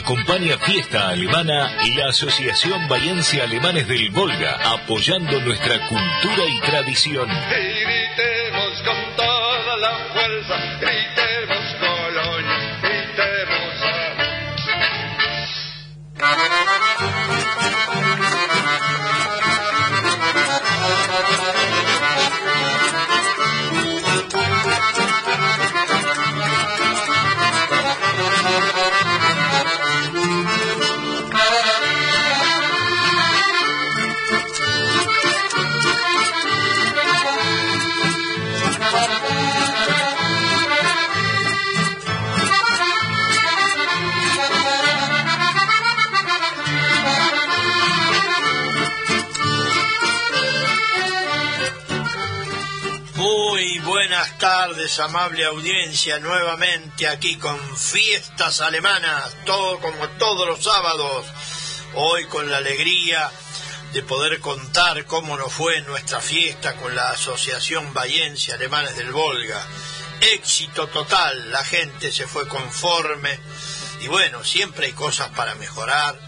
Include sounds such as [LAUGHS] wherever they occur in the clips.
Acompaña Fiesta Alemana y la Asociación Bayense Alemanes del Volga, apoyando nuestra cultura y tradición. gritemos con toda la fuerza, gritemos amable audiencia, nuevamente aquí con fiestas alemanas, todo como todos los sábados. Hoy con la alegría de poder contar cómo nos fue nuestra fiesta con la Asociación Bayense Alemanes del Volga. Éxito total, la gente se fue conforme y bueno, siempre hay cosas para mejorar,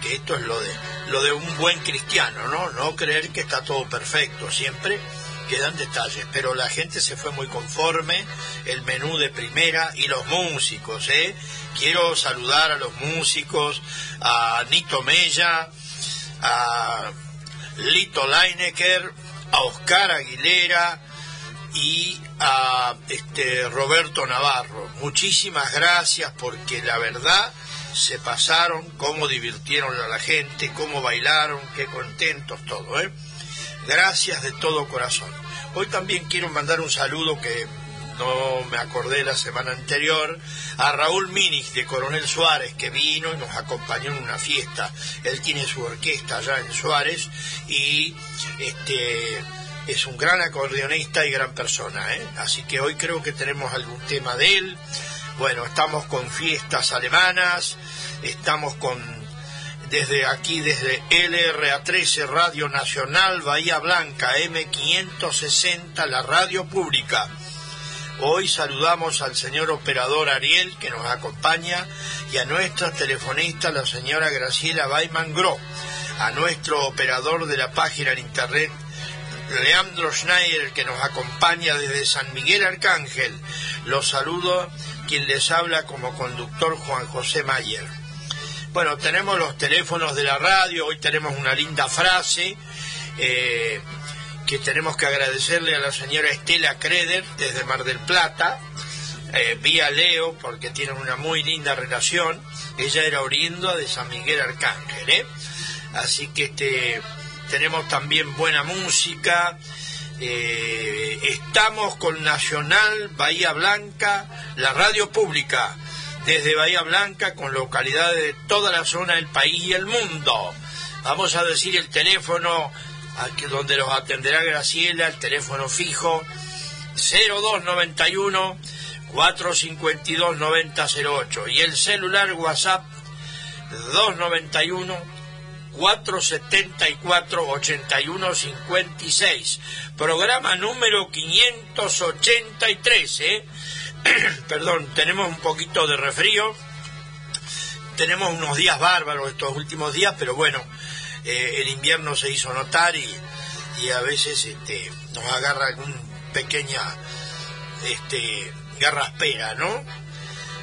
que esto es lo de lo de un buen cristiano, ¿no? No creer que está todo perfecto, siempre quedan detalles, pero la gente se fue muy conforme, el menú de primera y los músicos, ¿eh? Quiero saludar a los músicos, a Nito Mella, a Lito Leinecker, a Oscar Aguilera y a este Roberto Navarro. Muchísimas gracias porque la verdad se pasaron, cómo divirtieron a la gente, cómo bailaron, qué contentos todo, ¿eh? Gracias de todo corazón. Hoy también quiero mandar un saludo que no me acordé la semana anterior, a Raúl Minich de Coronel Suárez, que vino y nos acompañó en una fiesta. Él tiene su orquesta allá en Suárez y este es un gran acordeonista y gran persona. ¿eh? Así que hoy creo que tenemos algún tema de él. Bueno, estamos con fiestas alemanas, estamos con desde aquí, desde LRA13 Radio Nacional Bahía Blanca, M560, la radio pública. Hoy saludamos al señor operador Ariel que nos acompaña y a nuestra telefonista, la señora Graciela Baiman Gro, a nuestro operador de la página en internet, Leandro Schneider, que nos acompaña desde San Miguel Arcángel. Los saludo quien les habla como conductor Juan José Mayer. Bueno, tenemos los teléfonos de la radio, hoy tenemos una linda frase eh, que tenemos que agradecerle a la señora Estela Creder desde Mar del Plata, eh, vía Leo, porque tienen una muy linda relación. Ella era oriunda de San Miguel Arcángel, ¿eh? Así que este, tenemos también buena música. Estamos con Nacional Bahía Blanca, la radio pública desde Bahía Blanca con localidades de toda la zona del país y el mundo. Vamos a decir el teléfono aquí donde los atenderá Graciela, el teléfono fijo 0291 452 9008 y el celular WhatsApp 291 474 8156 programa número 583 ¿eh? [COUGHS] perdón, tenemos un poquito de refrío, tenemos unos días bárbaros estos últimos días, pero bueno, eh, el invierno se hizo notar y, y a veces este, nos agarra algún pequeña este, garraspera, ¿no?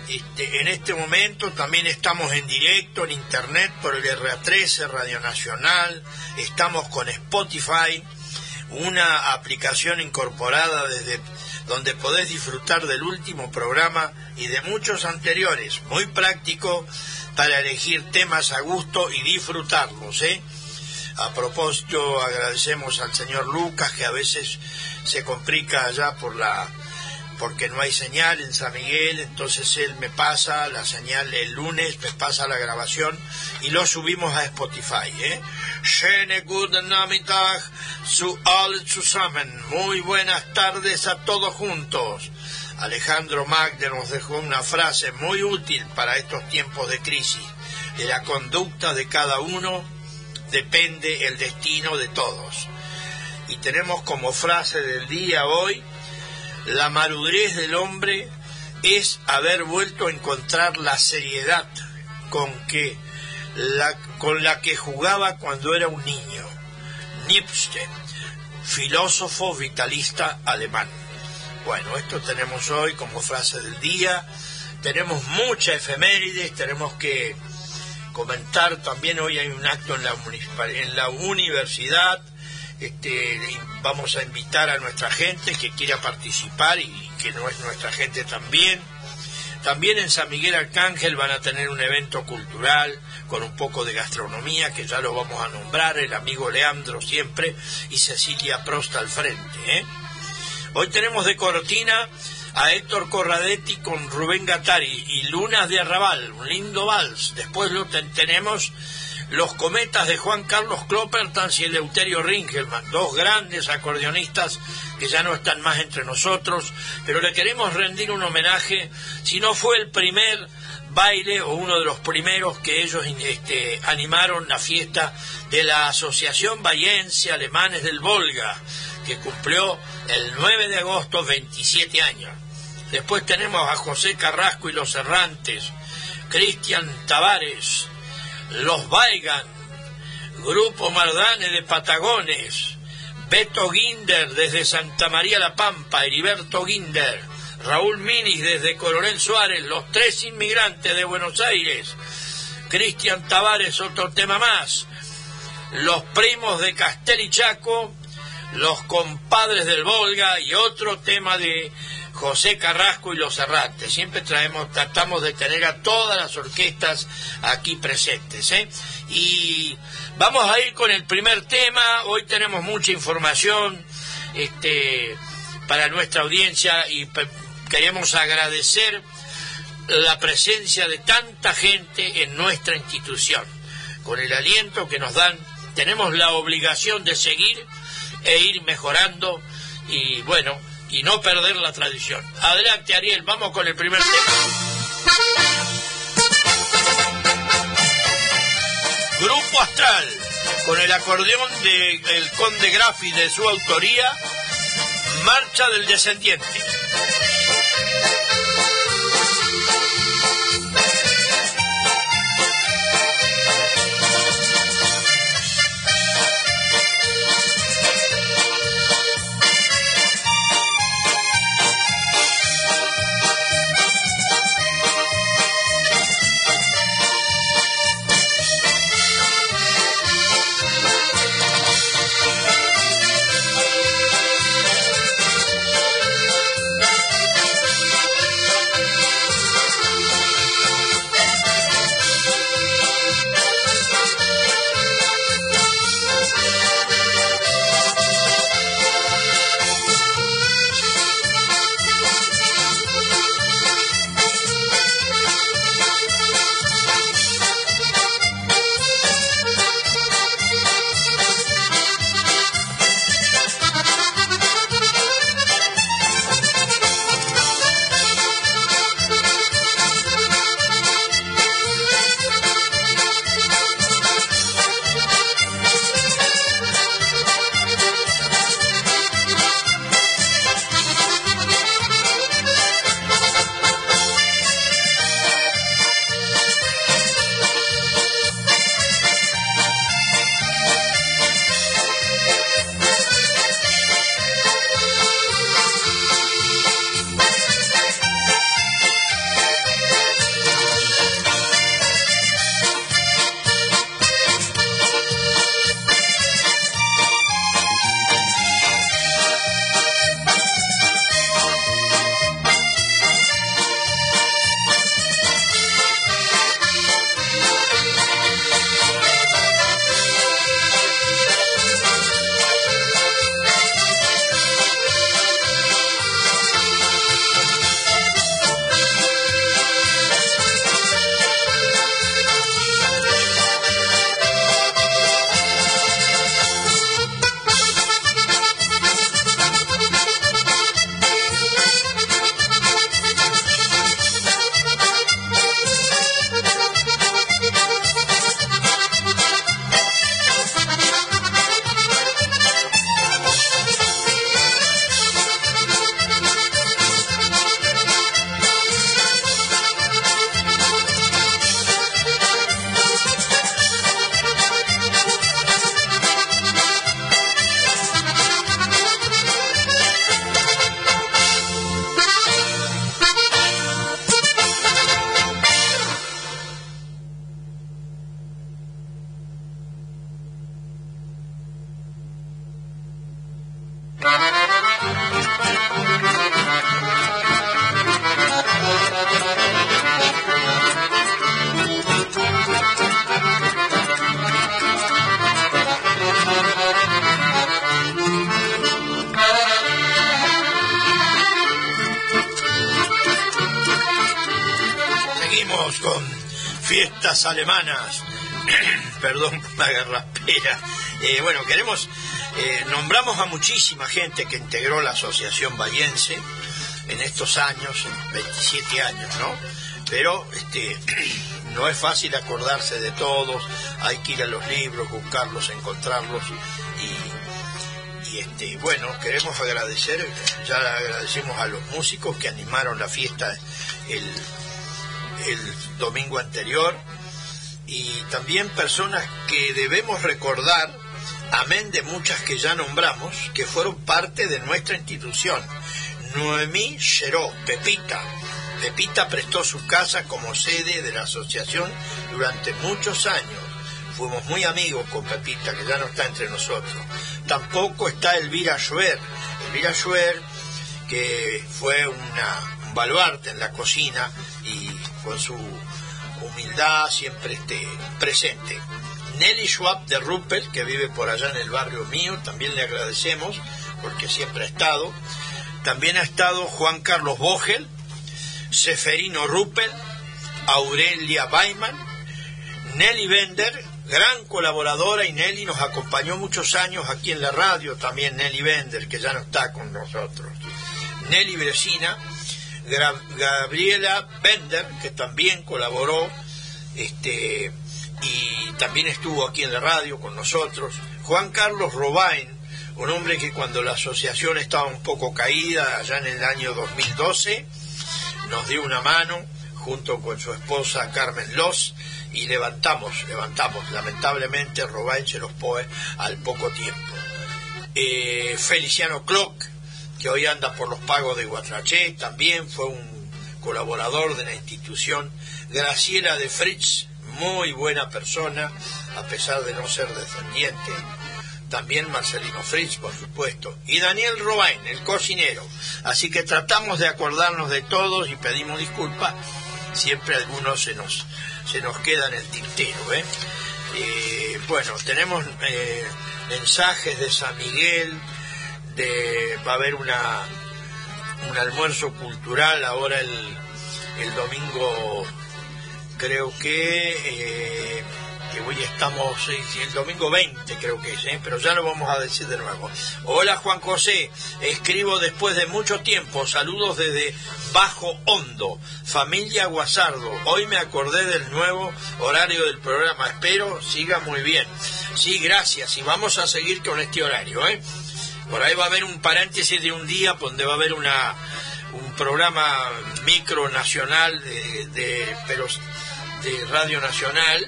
Este, en este momento también estamos en directo en internet por el RA13, Radio Nacional, estamos con Spotify, una aplicación incorporada desde donde podés disfrutar del último programa y de muchos anteriores, muy práctico para elegir temas a gusto y disfrutarlos. ¿eh? A propósito, agradecemos al señor Lucas que a veces se complica allá por la porque no hay señal en San Miguel, entonces él me pasa la señal el lunes, me pasa la grabación y lo subimos a Spotify. ¿eh? Schöne guten Nachmittag zu all zusammen. Muy buenas tardes a todos juntos. Alejandro Magde nos dejó una frase muy útil para estos tiempos de crisis. De la conducta de cada uno depende el destino de todos. Y tenemos como frase del día hoy, la madurez del hombre es haber vuelto a encontrar la seriedad con que la, con la que jugaba cuando era un niño. Nietzsche, filósofo vitalista alemán. Bueno, esto tenemos hoy como frase del día. Tenemos muchas efemérides, tenemos que comentar también hoy hay un acto en la, en la universidad. Este, vamos a invitar a nuestra gente que quiera participar y que no es nuestra gente también. También en San Miguel Arcángel van a tener un evento cultural con un poco de gastronomía, que ya lo vamos a nombrar, el amigo Leandro siempre y Cecilia Prost al frente. ¿eh? Hoy tenemos de cortina a Héctor Corradetti con Rubén Gattari y Lunas de Arrabal, un lindo vals. Después lo tenemos los cometas de Juan Carlos Kloppertans y Eleuterio Ringelmann, dos grandes acordeonistas que ya no están más entre nosotros, pero le queremos rendir un homenaje, si no fue el primer baile o uno de los primeros que ellos este, animaron la fiesta de la Asociación Bayense Alemanes del Volga, que cumplió el 9 de agosto 27 años. Después tenemos a José Carrasco y los Errantes, Cristian Tavares, los Baigan, Grupo Mardane de Patagones, Beto Guinder desde Santa María La Pampa, Heriberto Guinder, Raúl Minis desde Coronel Suárez, los tres inmigrantes de Buenos Aires, Cristian Tavares, otro tema más, los primos de Castel y Chaco, los compadres del Volga y otro tema de José Carrasco y los Errantes. Siempre traemos, tratamos de tener a todas las orquestas aquí presentes. ¿eh? Y vamos a ir con el primer tema. Hoy tenemos mucha información este, para nuestra audiencia y queremos agradecer la presencia de tanta gente en nuestra institución. Con el aliento que nos dan, tenemos la obligación de seguir e ir mejorando y bueno, y no perder la tradición. Adelante, Ariel, vamos con el primer tema. Grupo Astral, con el acordeón de el Conde Graffi de su autoría, Marcha del Descendiente. Alemanas. [CLEARS THROAT] Perdón por la garraspera. Eh, bueno, queremos, eh, nombramos a muchísima gente que integró la Asociación Vallense en estos años, 27 años, ¿no? Pero este, [CLEARS THROAT] no es fácil acordarse de todos, hay que ir a los libros, buscarlos, encontrarlos y, y este, bueno, queremos agradecer, ya agradecemos a los músicos que animaron la fiesta el domingo anterior y también personas que debemos recordar, amén de muchas que ya nombramos, que fueron parte de nuestra institución. Noemí Cheró, Pepita. Pepita prestó su casa como sede de la asociación durante muchos años. Fuimos muy amigos con Pepita, que ya no está entre nosotros. Tampoco está Elvira Schwer. Elvira Schwer, que fue una, un baluarte en la cocina y con su humildad siempre esté presente. Nelly Schwab de Ruppel, que vive por allá en el barrio mío, también le agradecemos porque siempre ha estado. También ha estado Juan Carlos Vogel, Seferino Ruppel, Aurelia Baiman, Nelly Bender, gran colaboradora y Nelly nos acompañó muchos años aquí en la radio, también Nelly Bender, que ya no está con nosotros. Nelly Bresina, Gabriela Bender, que también colaboró este, y también estuvo aquí en la radio con nosotros. Juan Carlos Robain, un hombre que cuando la asociación estaba un poco caída, allá en el año 2012, nos dio una mano junto con su esposa Carmen Loz y levantamos, levantamos, lamentablemente Robain se los poe al poco tiempo. Eh, Feliciano Clock, que hoy anda por los pagos de Guatraché, también fue un colaborador de la institución. Graciela de Fritz, muy buena persona, a pesar de no ser descendiente. También Marcelino Fritz, por supuesto. Y Daniel Robain, el cocinero. Así que tratamos de acordarnos de todos y pedimos disculpas. Siempre algunos se nos, se nos queda en el tintero. ¿eh? Eh, bueno, tenemos eh, mensajes de San Miguel, de, va a haber una, un almuerzo cultural ahora el, el domingo, creo que, eh, que hoy estamos, el domingo 20 creo que es, eh, pero ya lo vamos a decir de nuevo. Hola Juan José, escribo después de mucho tiempo, saludos desde Bajo Hondo, familia Guasardo. Hoy me acordé del nuevo horario del programa, espero siga muy bien. Sí, gracias, y vamos a seguir con este horario, ¿eh? Por ahí va a haber un paréntesis de un día donde va a haber una, un programa micro nacional de, de, pero, de Radio Nacional,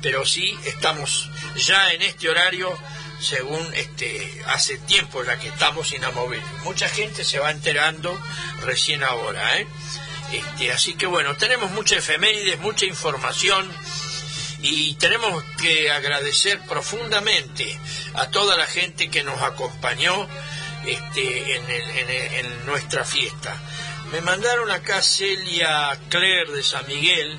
pero sí estamos ya en este horario según este hace tiempo ya que estamos inamovibles. Mucha gente se va enterando recién ahora, ¿eh? Este, así que bueno, tenemos mucha efemérides, mucha información y tenemos que agradecer profundamente a toda la gente que nos acompañó este, en, el, en, el, en, nuestra fiesta. Me mandaron acá Celia Claire de San Miguel,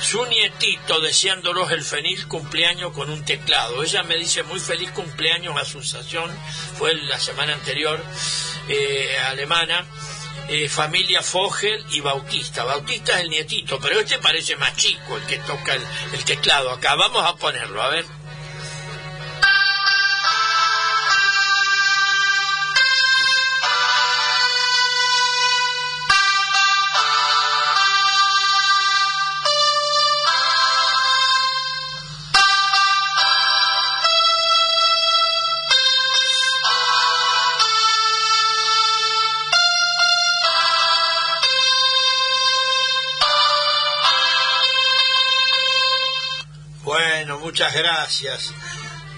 su nietito deseándolos el feliz cumpleaños con un teclado. Ella me dice muy feliz cumpleaños a Susación, fue la semana anterior, eh, alemana. Eh, familia Fogel y Bautista. Bautista es el nietito, pero este parece más chico, el que toca el, el teclado acá. Vamos a ponerlo, a ver. Muchas gracias.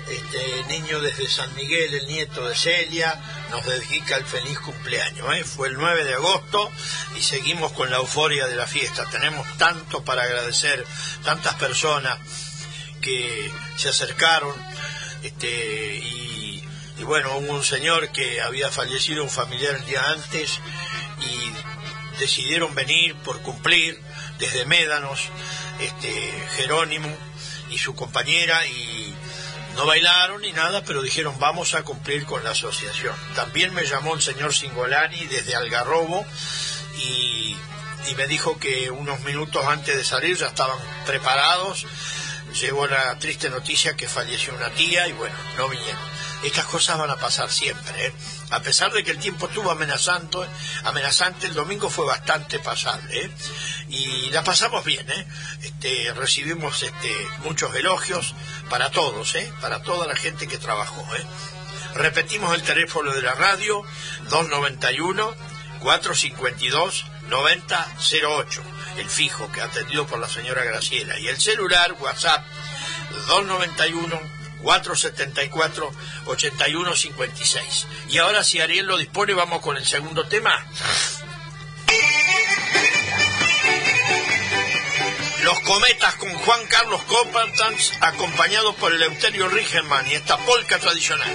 Este niño desde San Miguel, el nieto de Celia, nos dedica el feliz cumpleaños. ¿eh? Fue el 9 de agosto y seguimos con la euforia de la fiesta. Tenemos tanto para agradecer, tantas personas que se acercaron. Este, y, bueno, hubo un señor que había fallecido un familiar el día antes y decidieron venir por cumplir desde Médanos, este, Jerónimo y su compañera y no bailaron ni nada, pero dijeron vamos a cumplir con la asociación. También me llamó el señor Singolani desde Algarrobo y y me dijo que unos minutos antes de salir ya estaban preparados. Llegó la triste noticia que falleció una tía y bueno, no vinieron. Estas cosas van a pasar siempre. ¿eh? A pesar de que el tiempo estuvo amenazando, amenazante, el domingo fue bastante pasable. ¿eh? Y la pasamos bien. ¿eh? Este, recibimos este, muchos elogios para todos, para toda la gente que trabajó. Repetimos el teléfono de la radio, 291 452 9008, el fijo que atendido por la señora Graciela, y el celular WhatsApp 291 474 8156. Y ahora si Ariel lo dispone vamos con el segundo tema. Los cometas con Juan Carlos Coppertans acompañado por el Euterio Rigelman y esta polca tradicional.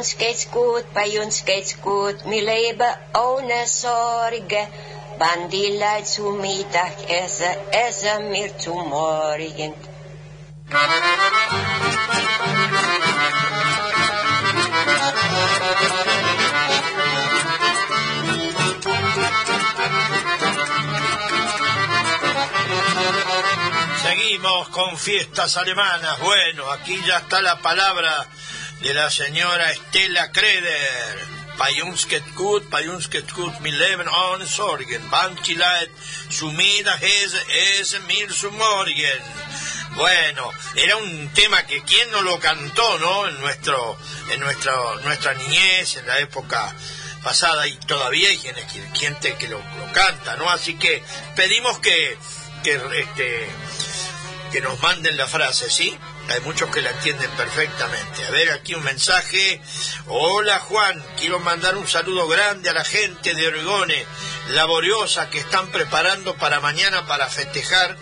Uns geht's gut, bei uns geht's gut, wir leben ohne Sorge. Wann die Leute zu Mittag essen, essen wir zu Morgen. Seguimos con fiestas alemanas. Bueno, aquí ya está la palabra de la señora Estela Kreder. Geht gut, mi leben ohne Sorgen. Banchi Leid, su mida es mir su morgen. Bueno, era un tema que quién no lo cantó, ¿no? En nuestro, en nuestro, nuestra niñez, en la época pasada y todavía hay quienes gente que lo, lo canta, ¿no? Así que pedimos que, que este que nos manden la frase, ¿sí? Hay muchos que la entienden perfectamente. A ver, aquí un mensaje. Hola Juan, quiero mandar un saludo grande a la gente de Oregone, laboriosa, que están preparando para mañana para festejar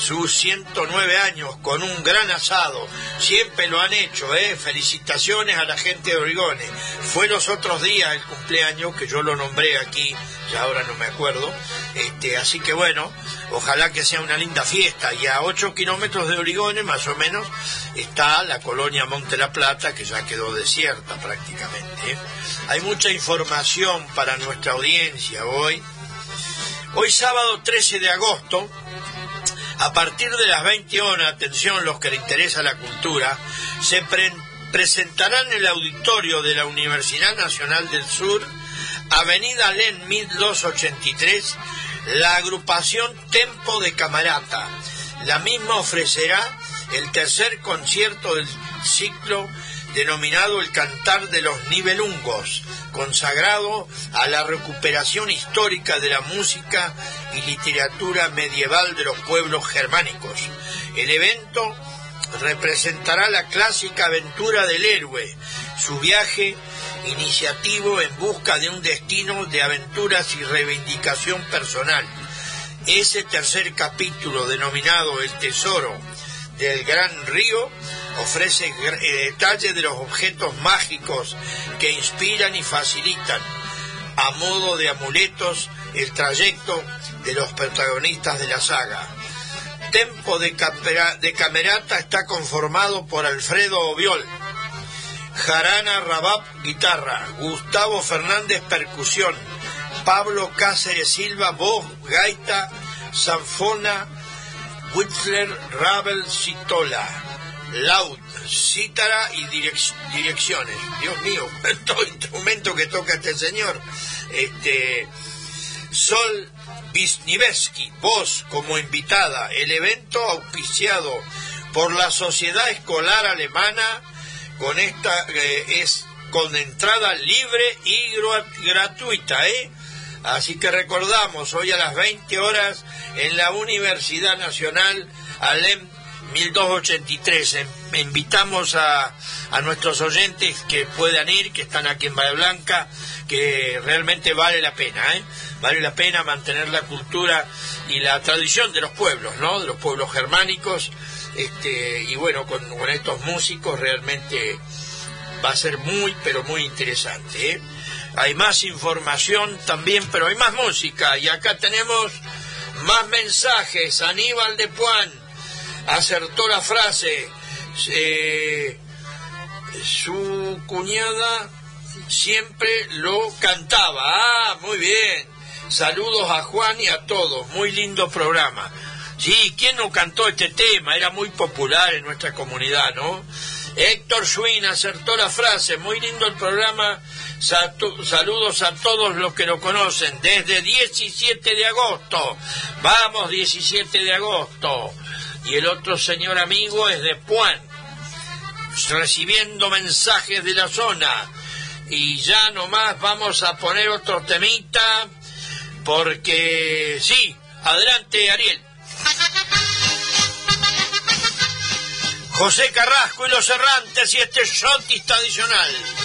sus 109 años con un gran asado. Siempre lo han hecho, ¿eh? Felicitaciones a la gente de Oregone. Fue los otros días el cumpleaños que yo lo nombré aquí, ya ahora no me acuerdo. Este, así que bueno, ojalá que sea una linda fiesta. Y a 8 kilómetros de Oregone, más o menos, está la colonia Monte La Plata, que ya quedó desierta prácticamente. ¿eh? Hay mucha información para nuestra audiencia hoy. Hoy sábado 13 de agosto a partir de las 20 horas, atención los que le interesa la cultura, se presentarán en el auditorio de la Universidad Nacional del Sur, Avenida Len 1283, la agrupación Tempo de Camarata. La misma ofrecerá el tercer concierto del ciclo denominado el Cantar de los Nivelungos, consagrado a la recuperación histórica de la música y literatura medieval de los pueblos germánicos. El evento representará la clásica aventura del héroe, su viaje iniciativo en busca de un destino de aventuras y reivindicación personal. Ese tercer capítulo denominado El Tesoro del Gran Río ofrece eh, detalles de los objetos mágicos que inspiran y facilitan a modo de amuletos el trayecto de los protagonistas de la saga. Tempo de, Camerata está conformado por Alfredo Oviol, Jarana Rabab guitarra, Gustavo Fernández percusión, Pablo Cáceres Silva voz, gaita, sanfona, Whistler Rabel Citola, Laud, cítara y direcciones. Dios mío, [LAUGHS] todo instrumento que toca este señor. Este, Sol Wisniewski, vos como invitada, el evento auspiciado por la Sociedad Escolar Alemana con esta eh, es con entrada libre y gratuita, ¿eh? Así que recordamos, hoy a las 20 horas en la Universidad Nacional Alem 1283. Em, invitamos a, a, nuestros oyentes que puedan ir, que están aquí en Bahía Blanca, que realmente vale la pena, ¿eh? Vale la pena mantener la cultura y la tradición de los pueblos, ¿no? De los pueblos germánicos. Este, y bueno, con, con estos músicos realmente va a ser muy, pero muy interesante, ¿eh? Hay más información también, pero hay más música. Y acá tenemos más mensajes. Aníbal de Puan acertó la frase. Eh, su cuñada siempre lo cantaba. Ah, muy bien. Saludos a Juan y a todos. Muy lindo programa. Sí, ¿quién no cantó este tema? Era muy popular en nuestra comunidad, ¿no? Héctor Schwinn acertó la frase. Muy lindo el programa. Saludos a todos los que lo conocen. Desde 17 de agosto. Vamos, 17 de agosto y el otro señor amigo es de Puan, recibiendo mensajes de la zona. Y ya nomás vamos a poner otro temita, porque sí, adelante Ariel. José Carrasco y los errantes y este shot tradicional.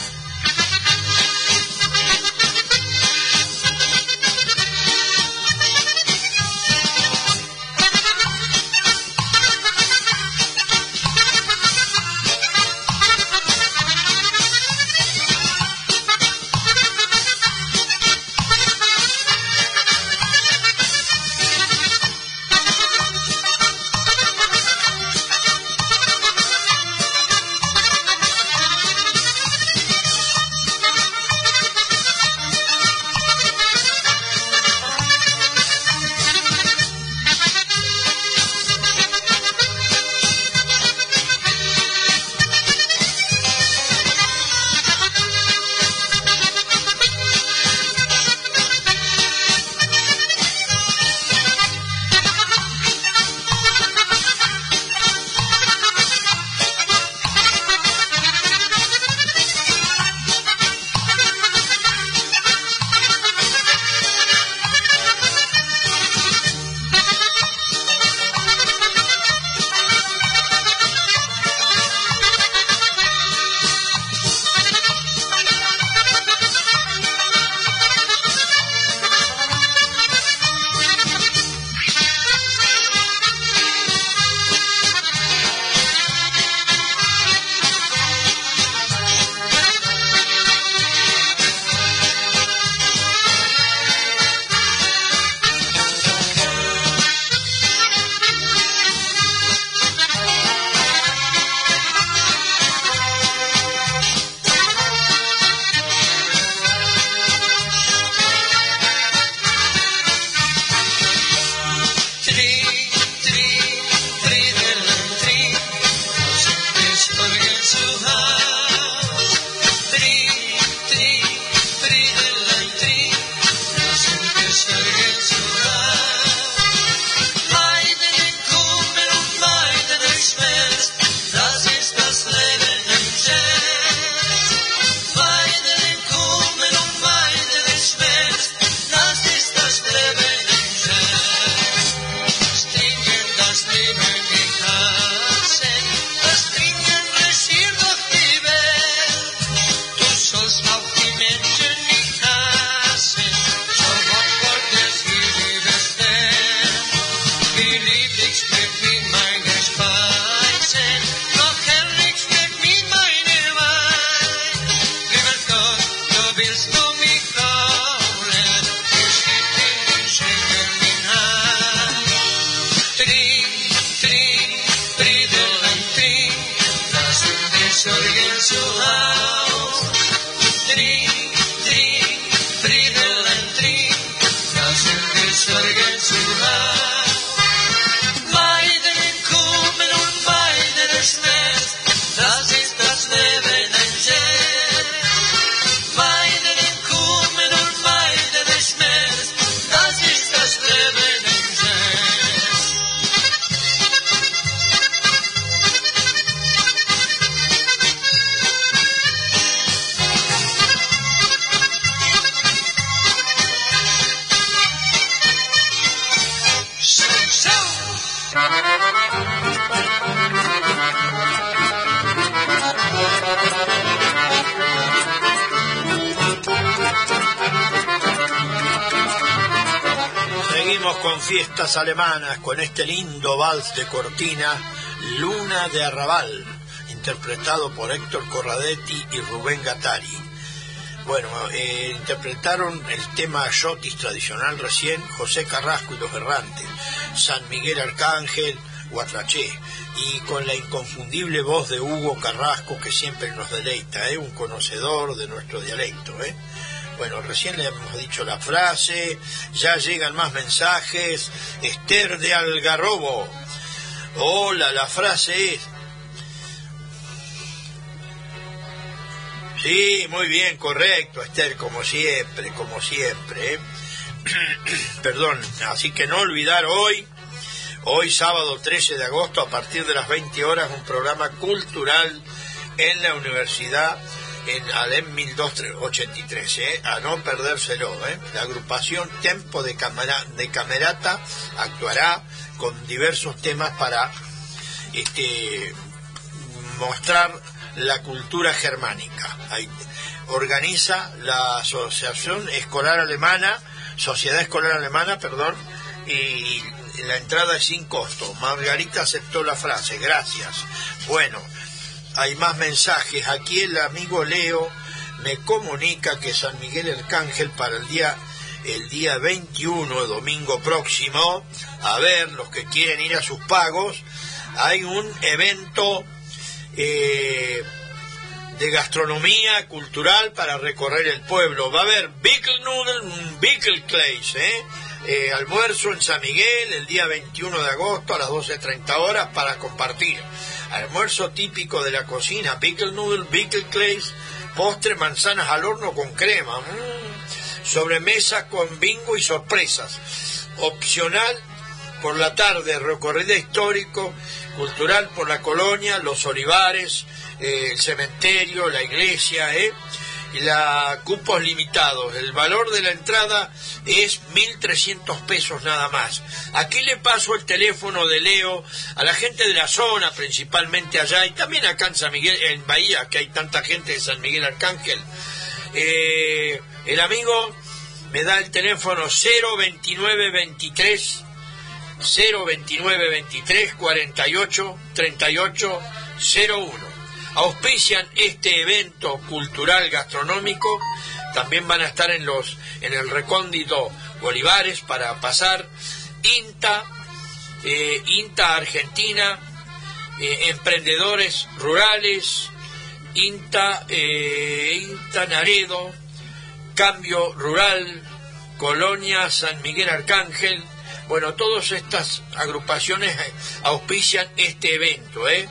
Alemanas, con este lindo vals de cortina, Luna de Arrabal, interpretado por Héctor Corradetti y Rubén Gattari. Bueno, eh, interpretaron el tema Yotis tradicional recién, José Carrasco y los Errantes, San Miguel Arcángel, Guatraché, y con la inconfundible voz de Hugo Carrasco que siempre nos deleita, ¿eh? un conocedor de nuestro dialecto. ¿eh? Bueno, recién le hemos dicho la frase, ya llegan más mensajes, Esther de Algarrobo. Hola, la frase es, Sí, muy bien, correcto, Esther, como siempre, como siempre. ¿eh? [CLEARS THROAT] Perdón, así que no olvidar hoy, hoy sábado 13 de agosto, a partir de las 20 horas, un programa cultural en la universidad en Alem 1283, ¿eh? a no perdérselo. ¿eh? La agrupación Tempo de, Camerata actuará con diversos temas para este, mostrar la cultura germánica. Organiza la Asociación Escolar Alemana, Sociedad Escolar Alemana, perdón, y la entrada es sin costo. Margarita aceptó la frase, gracias. Bueno, hay más mensajes. Aquí el amigo Leo me comunica que San Miguel Arcángel para el día el día 21, domingo próximo, a ver, los que quieren ir a sus pagos, hay un evento eh, de gastronomía cultural para recorrer el pueblo. Va a haber Bickelnudel, Bickelkleis, ¿eh? Eh, almuerzo en San Miguel el día 21 de agosto a las 12.30 horas para compartir. Almuerzo típico de la cocina, Bickelnudel, Bickelkleis, postre manzanas al horno con crema, mm, sobremesa con bingo y sorpresas. Opcional por la tarde, recorrido histórico, cultural por la colonia, los olivares, eh, el cementerio, la iglesia, ¿eh? La cupos limitados. El valor de la entrada es 1.300 pesos nada más. Aquí le paso el teléfono de Leo a la gente de la zona, principalmente allá, y también acá en San Miguel, en Bahía, que hay tanta gente de San Miguel Arcángel. Eh, el amigo me da el teléfono 02923 02923 48 38 01. Auspician este evento cultural gastronómico. También van a estar en los en el recóndito Bolívares para pasar INTA, eh, INTA Argentina, eh, emprendedores rurales, INTA, eh, INTA Naredo, Cambio Rural, Colonia San Miguel Arcángel. Bueno, todas estas agrupaciones auspician este evento, ¿eh?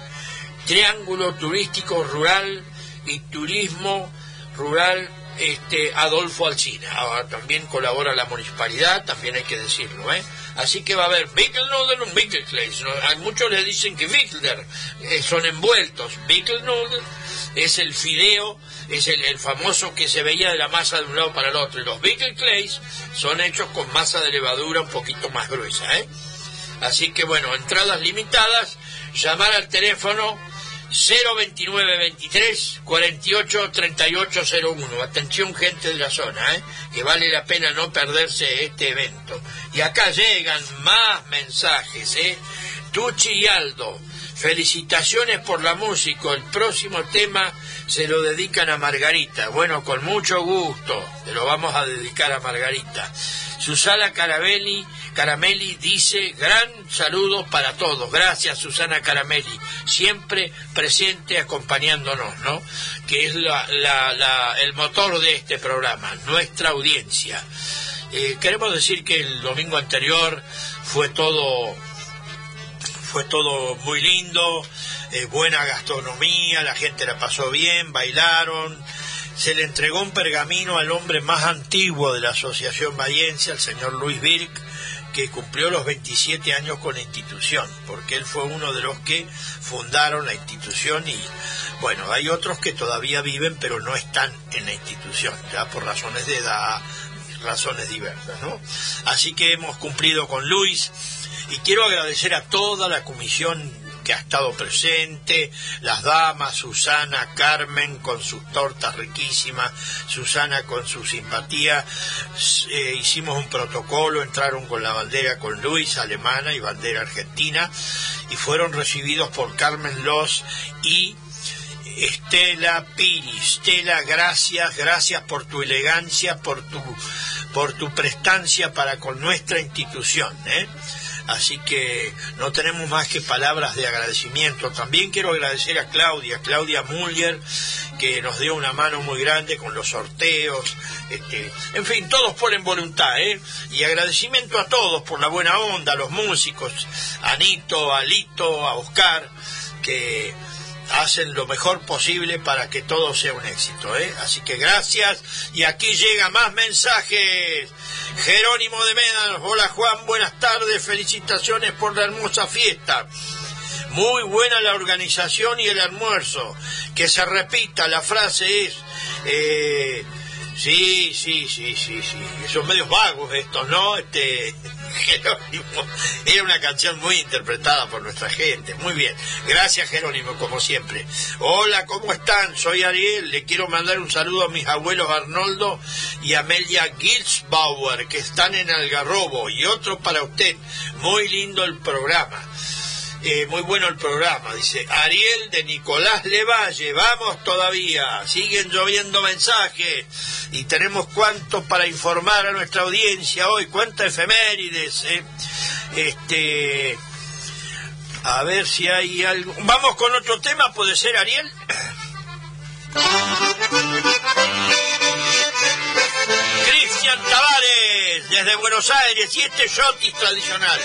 Triángulo Turístico Rural y Turismo Rural este, Adolfo Alcina. Ahora también colabora la municipalidad, también hay que decirlo, ¿eh? Así que va a haber Bickelnudel y Bickelkleis. ¿no? A muchos le dicen que Wickler eh, son envueltos. Bickelnudel es el fideo, es el, el famoso que se veía de la masa de un lado para el otro. Y los Bickelkleis son hechos con masa de levadura un poquito más gruesa, ¿eh? Así que bueno, entradas limitadas, llamar al teléfono 02923 48 3801. Atención gente de la zona, ¿eh? que vale la pena no perderse este evento. Y acá llegan más mensajes, ¿eh? Tucci y Aldo, felicitaciones por la música. El próximo tema se lo dedican a Margarita. Bueno, con mucho gusto, te lo vamos a dedicar a Margarita. Susana Caramelli, Caramelli dice, gran saludo para todos. Gracias, Susana Caramelli, siempre presente acompañándonos, ¿no? Que es el motor de este programa, nuestra audiencia. Eh, queremos decir que el domingo anterior fue todo fue todo muy lindo, eh, buena gastronomía, la gente la pasó bien, bailaron. Se le entregó un pergamino al hombre más antiguo de la Asociación Bahiense, al señor Luis Birk, que cumplió los 27 años con la institución, porque él fue uno de los que fundaron la institución y, bueno, hay otros que todavía viven pero no están en la institución, ya por razones de edad, razones diversas, ¿no? Así que hemos cumplido con Luis y quiero agradecer a toda la comisión que ha estado presente, las damas, Susana, Carmen con sus tortas riquísimas, Susana con su simpatía, eh, hicimos un protocolo, entraron con la bandera con Luis, alemana y bandera argentina, y fueron recibidos por Carmen Los y Estela Piri. Estela, gracias, gracias por tu elegancia, por tu, por tu prestancia para con nuestra institución. ¿eh? Así que no tenemos más que palabras de agradecimiento. También quiero agradecer a Claudia, Claudia Muller, que nos dio una mano muy grande con los sorteos. Este, en fin, todos ponen voluntad, ¿eh? Y agradecimiento a todos por la buena onda, a los músicos, a Anito, a Lito, a Oscar, que hacen lo mejor posible para que todo sea un éxito, ¿eh? Así que gracias y aquí llega más mensajes. Jerónimo de Médanos, hola Juan, buenas tardes, felicitaciones por la hermosa fiesta. Muy buena la organización y el almuerzo. Que se repita, la frase es... eh, sí, sí, sí, sí, sí. Son medios vagos estos, ¿no? Este, Jerónimo. Era una canción muy interpretada por nuestra gente. Muy bien. Gracias, Jerónimo, como siempre. Hola, ¿cómo están? Soy Ariel. Le quiero mandar un saludo a mis abuelos Arnoldo y Amelia Gilsbauer, que están en Algarrobo. Y otro para usted. Muy lindo el programa. Eh, muy bueno el programa, dice Ariel de Nicolás Levalle, vamos todavía, siguen lloviendo mensajes y tenemos cuánto para informar a nuestra audiencia hoy, cuántas efemérides, eh. este, a ver si hay algo, vamos con otro tema, puede ser Ariel. Cristian Tavares, desde Buenos Aires, y este tradicional.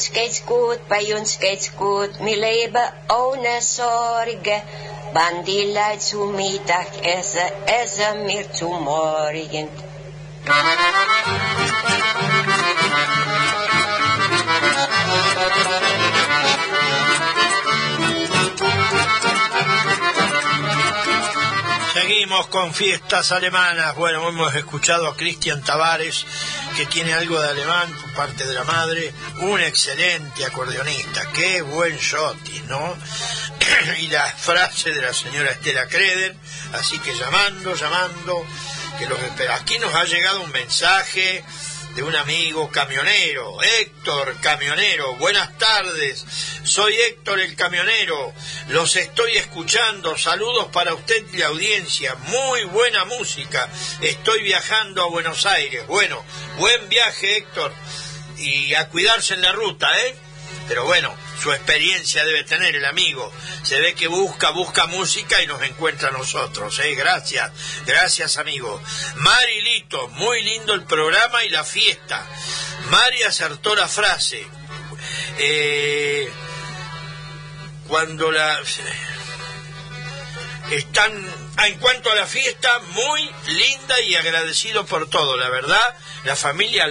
Uns geht's gut, bei uns geht's gut. Wir leben ohne Sorge. Wann die Leute zu Mittag essen, essen wir zu Morgen. Seguimos con fiestas alemanas. Bueno, hemos escuchado a Cristian Tavares, que tiene algo de alemán por parte de la madre, un excelente acordeonista, qué buen shoti, ¿no? [CLEARS THROAT] y la frase de la señora Estela Creder, así que llamando, llamando, que los espera. Aquí nos ha llegado un mensaje de un amigo camionero, Héctor Camionero, buenas tardes, soy Héctor el Camionero, los estoy escuchando, saludos para usted y la audiencia, muy buena música, estoy viajando a Buenos Aires, bueno, buen viaje Héctor, y a cuidarse en la ruta, ¿eh? Pero bueno, su experiencia debe tener el amigo. Se ve que busca, busca música y nos encuentra a nosotros. ¿eh? Gracias, gracias amigo. Marilito, muy lindo el programa y la fiesta. Mari acertó la frase. Eh, cuando la... Están en cuanto a la fiesta, muy linda y agradecido por todo, la verdad. La familia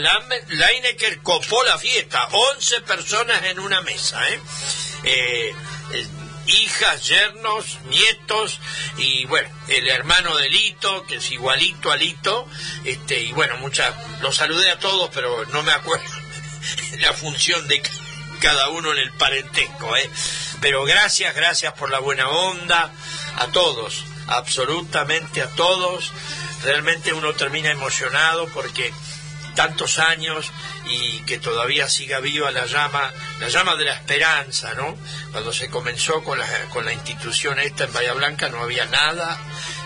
Leinecker copó la fiesta, 11 personas en una mesa, ¿eh? Eh, eh, hijas, yernos, nietos y bueno, el hermano de Lito, que es igualito a Lito, este, y bueno, muchas, los saludé a todos, pero no me acuerdo [LAUGHS] la función de ca- cada uno en el parentesco, ¿eh? Pero gracias, gracias por la buena onda, a todos, absolutamente a todos. Realmente uno termina emocionado porque tantos años y que todavía siga viva la llama, la llama de la esperanza, ¿no? Cuando se comenzó con la, con la institución esta en Bahía Blanca no había nada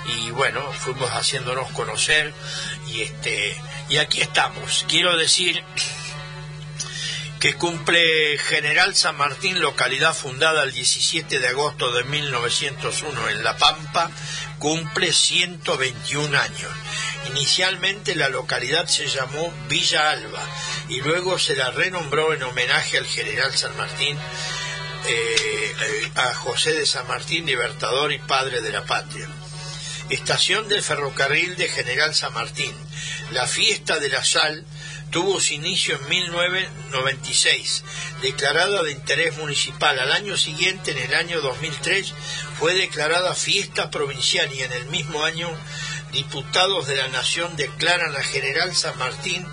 y bueno, fuimos haciéndonos conocer y este y aquí estamos. Quiero decir que cumple General San Martín, localidad fundada el 17 de agosto de 1901 en La Pampa, cumple 121 años. Inicialmente la localidad se llamó Villa Alba y luego se la renombró en homenaje al General San Martín, eh, eh, a José de San Martín, libertador y padre de la patria. Estación del ferrocarril de General San Martín. La fiesta de la sal tuvo su inicio en 1996, declarada de interés municipal. Al año siguiente, en el año 2003, fue declarada fiesta provincial y en el mismo año diputados de la Nación declaran a General San Martín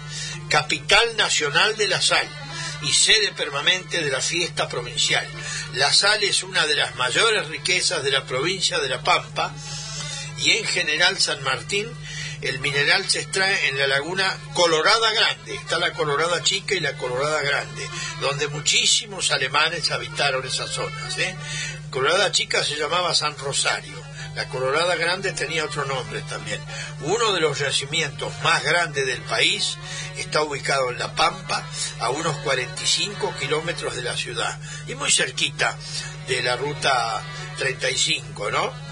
capital nacional de la sal y sede permanente de la fiesta provincial. La sal es una de las mayores riquezas de la provincia de La Pampa y en General San Martín el mineral se extrae en la laguna Colorada Grande, está la Colorada Chica y la Colorada Grande, donde muchísimos alemanes habitaron esas zonas. ¿eh? Colorada Chica se llamaba San Rosario, la Colorada Grande tenía otro nombre también. Uno de los yacimientos más grandes del país está ubicado en La Pampa, a unos 45 kilómetros de la ciudad, y muy cerquita de la ruta 35, ¿no?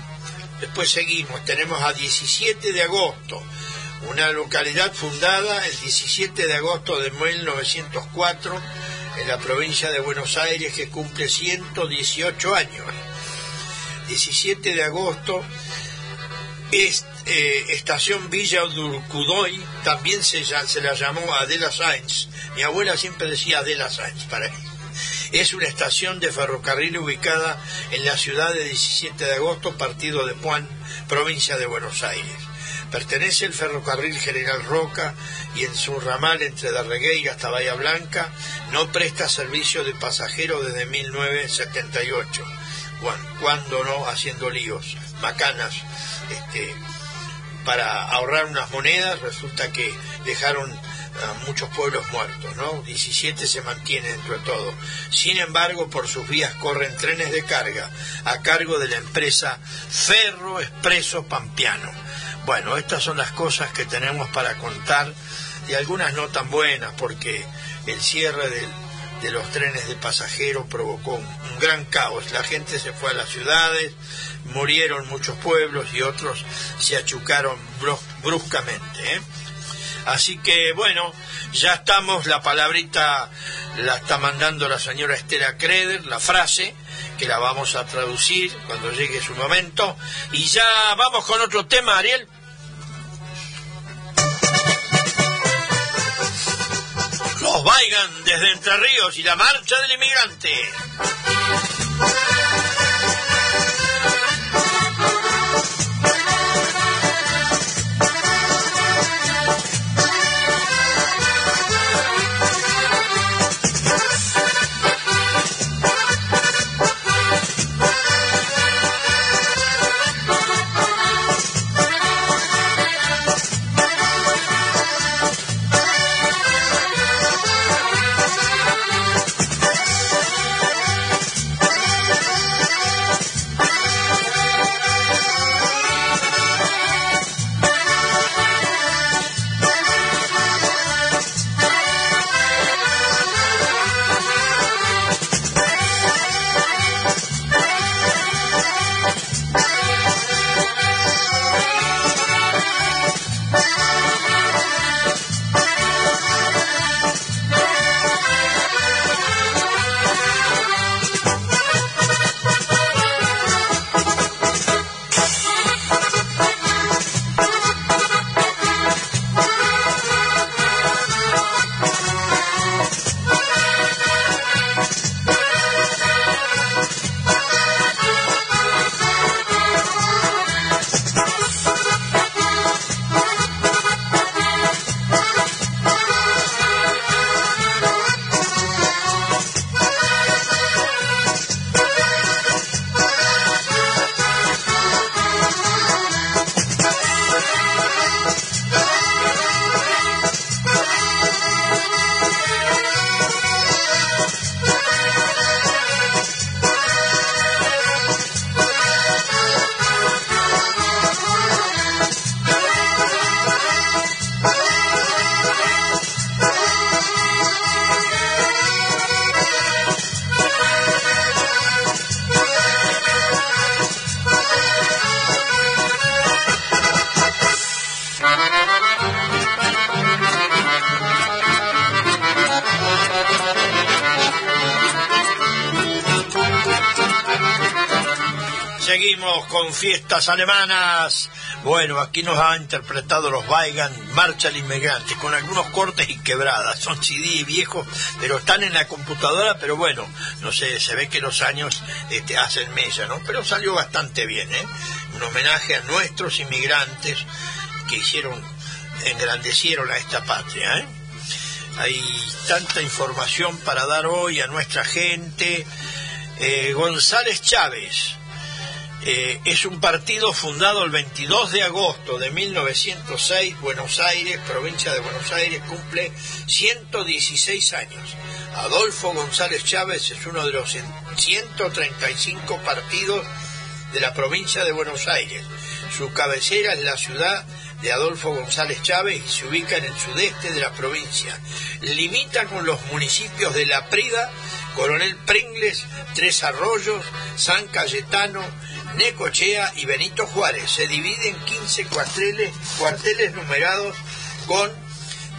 Después seguimos, tenemos a 17 de agosto, una localidad fundada el 17 de agosto de 1904 en la provincia de Buenos Aires que cumple 118 años. 17 de agosto es eh, estación Villa Durcudoy, también se, la llamó Adela Sainz. Mi abuela siempre decía Adela Sainz para él. Es una estación de ferrocarril ubicada en la ciudad de 17 de agosto, partido de Puan, provincia de Buenos Aires. Pertenece al ferrocarril General Roca y en su ramal entre Darregueira hasta Bahía Blanca no presta servicio de pasajeros desde 1978. Bueno, cuando no haciendo líos, macanas, este, para ahorrar unas monedas, resulta que dejaron a muchos pueblos muertos, ¿no? 17 se mantiene dentro de todo. Sin embargo, por sus vías corren trenes de carga a cargo de la empresa Ferro Expreso Pampiano. Bueno, estas son las cosas que tenemos para contar y algunas no tan buenas porque el cierre de los trenes de pasajeros provocó un, gran caos. La gente se fue a las ciudades, murieron muchos pueblos y otros se achucaron brus- bruscamente. ¿eh? Así que bueno, ya estamos, la palabrita la está mandando la señora Estela Creder, la frase, que la vamos a traducir cuando llegue su momento. Y ya vamos con otro tema, Ariel. Los Vaigan desde Entre Ríos y la marcha del inmigrante. Alemanas. Bueno, aquí nos ha interpretado los Weigan Marcha al Inmigrante, con algunos cortes y quebradas. Son CD viejos, pero están en la computadora, pero bueno, no sé, se ve que los años este, hacen mella, ¿no? Pero salió bastante bien, ¿eh? Un homenaje a nuestros inmigrantes que hicieron, engrandecieron a esta patria, ¿eh? Hay tanta información para dar hoy a nuestra gente. Eh, González Chávez eh, es un partido fundado el 22 de agosto de 1906, Buenos Aires, provincia de Buenos Aires, cumple 116 años. Adolfo González Chávez es uno de los 135 partidos de la provincia de Buenos Aires. Su cabecera es la ciudad de Adolfo González Chávez y se ubica en el sudeste de la provincia. Limita con los municipios de La Prida, Coronel Pringles, Tres Arroyos, San Cayetano, Necochea y Benito Juárez. Se divide en 15 cuarteles, cuarteles numerados con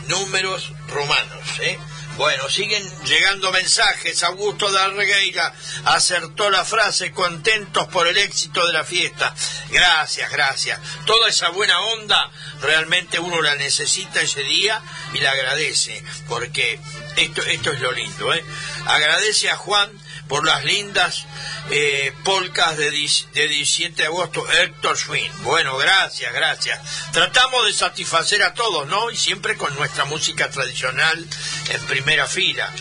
números romanos. ¿eh? Bueno, siguen llegando mensajes. Augusto de Arregueira acertó la frase, contentos por el éxito de la fiesta. Gracias, gracias. Toda esa buena onda realmente uno la necesita ese día y la agradece, porque esto, esto es lo lindo. ¿eh? Agradece a Juan por las lindas eh, polcas de, de 17 de agosto, Héctor Schwinn. Bueno, gracias, gracias. Tratamos de satisfacer a todos, ¿no? Y siempre con nuestra música tradicional en primera fila.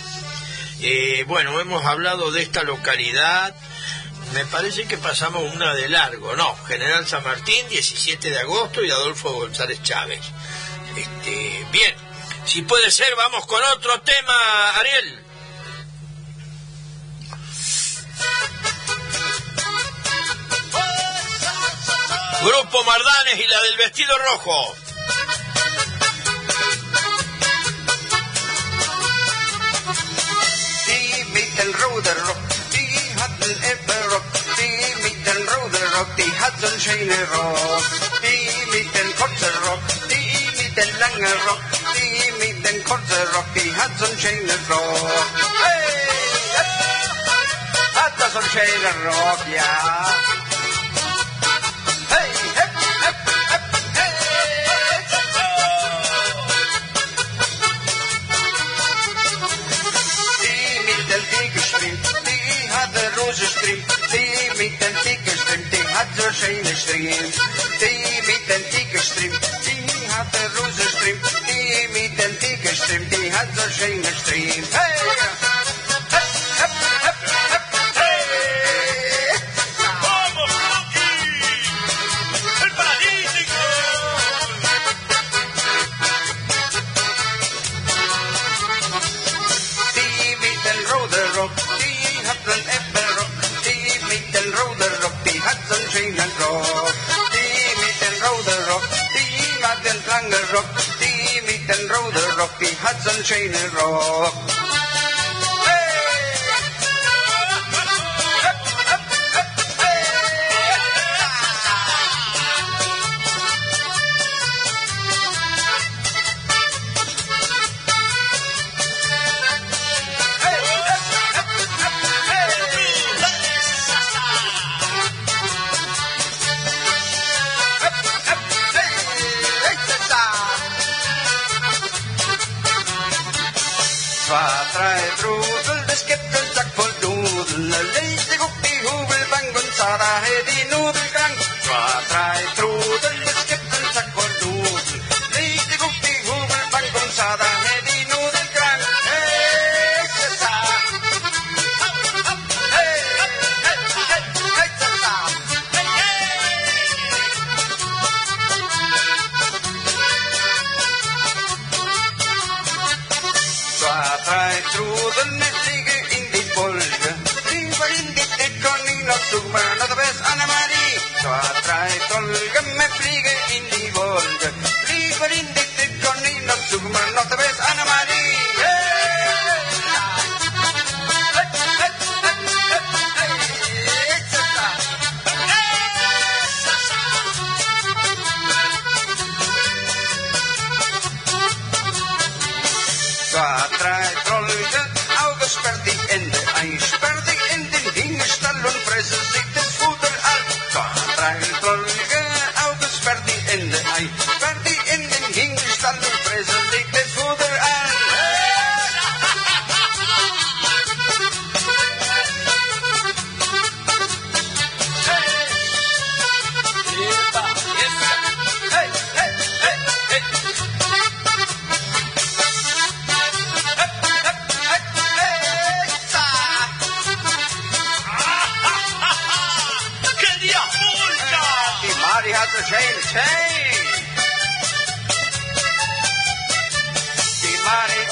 Eh, bueno, hemos hablado de esta localidad. Me parece que pasamos una de largo, ¿no? General San Martín, 17 de agosto, y Adolfo González Chávez. Este, bien, si puede ser, vamos con otro tema, Ariel. Grupo Mardanes y la del vestido rojo. rock, die mit den kurzen Rock, die hat so schönes Rock. Hey! son rey de Roquia. Hey, hey, hey, روز اشتريم تيمي تنتيك اشتريم تي هاد شي نشتريم تيمي تنتيك اشتريم تي هاد الروز اشتريم تيمي تنتيك اشتريم تي هاد شي نشتريم هاي The Hudson chain and rock.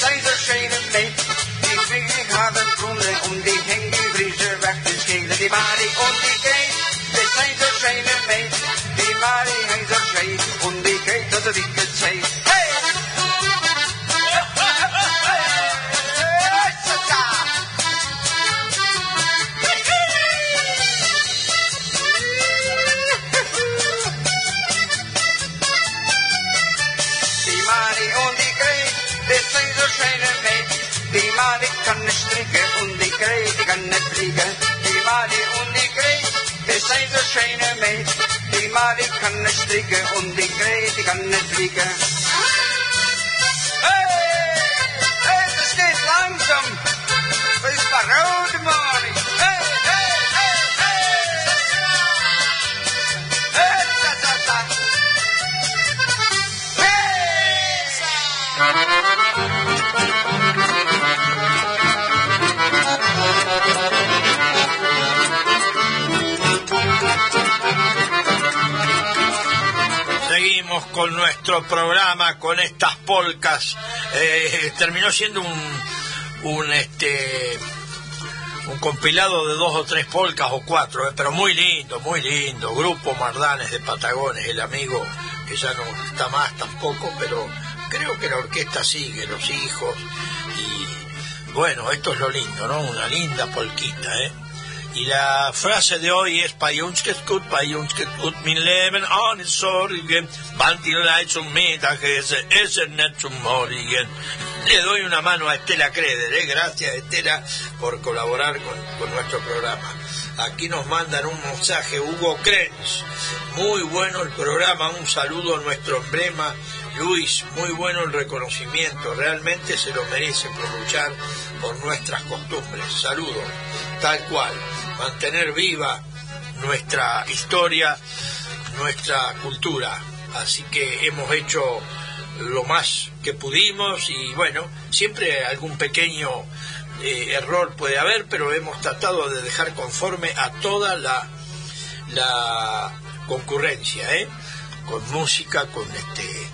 Keizer schenen mee. Die vinger hadden groene om die hing, die vriezer weg te schelen. Die Marie om die Kees, die Keizer schenen mee. Die Marie hing zo scheen, om die Kees dat. diese schöne meid. Die Marie kann nicht stricken und die Grete kann nicht fliegen. Hey, hey, das geht langsam. Con nuestro programa, con estas polcas. Eh, terminó siendo un, un este un compilado de dos o tres polcas o cuatro, eh, pero muy lindo, muy lindo. Grupo Mardanes de Patagones, el amigo que ya no está más tampoco, pero creo que la orquesta sigue, los hijos. Y bueno, esto es lo lindo, ¿no? Una linda polquita, ¿eh? Y la frase de hoy es Pajunskes gut, min Leben ohne Sorgen, Bantil zum Mittag, ese es el net zum Morgen. Le doy una mano a Estela Creder, ¿eh? gracias Estela por colaborar con, con nuestro programa. Aquí nos mandan un mensaje Hugo Krenz. Muy bueno el programa, un saludo a nuestro emblema Luis, muy bueno el reconocimiento, realmente se lo merece por luchar por nuestras costumbres. Saludos, tal cual, mantener viva nuestra historia, nuestra cultura. Así que hemos hecho lo más que pudimos y bueno, siempre algún pequeño eh, error puede haber, pero hemos tratado de dejar conforme a toda la, la concurrencia, ¿eh? con música, con este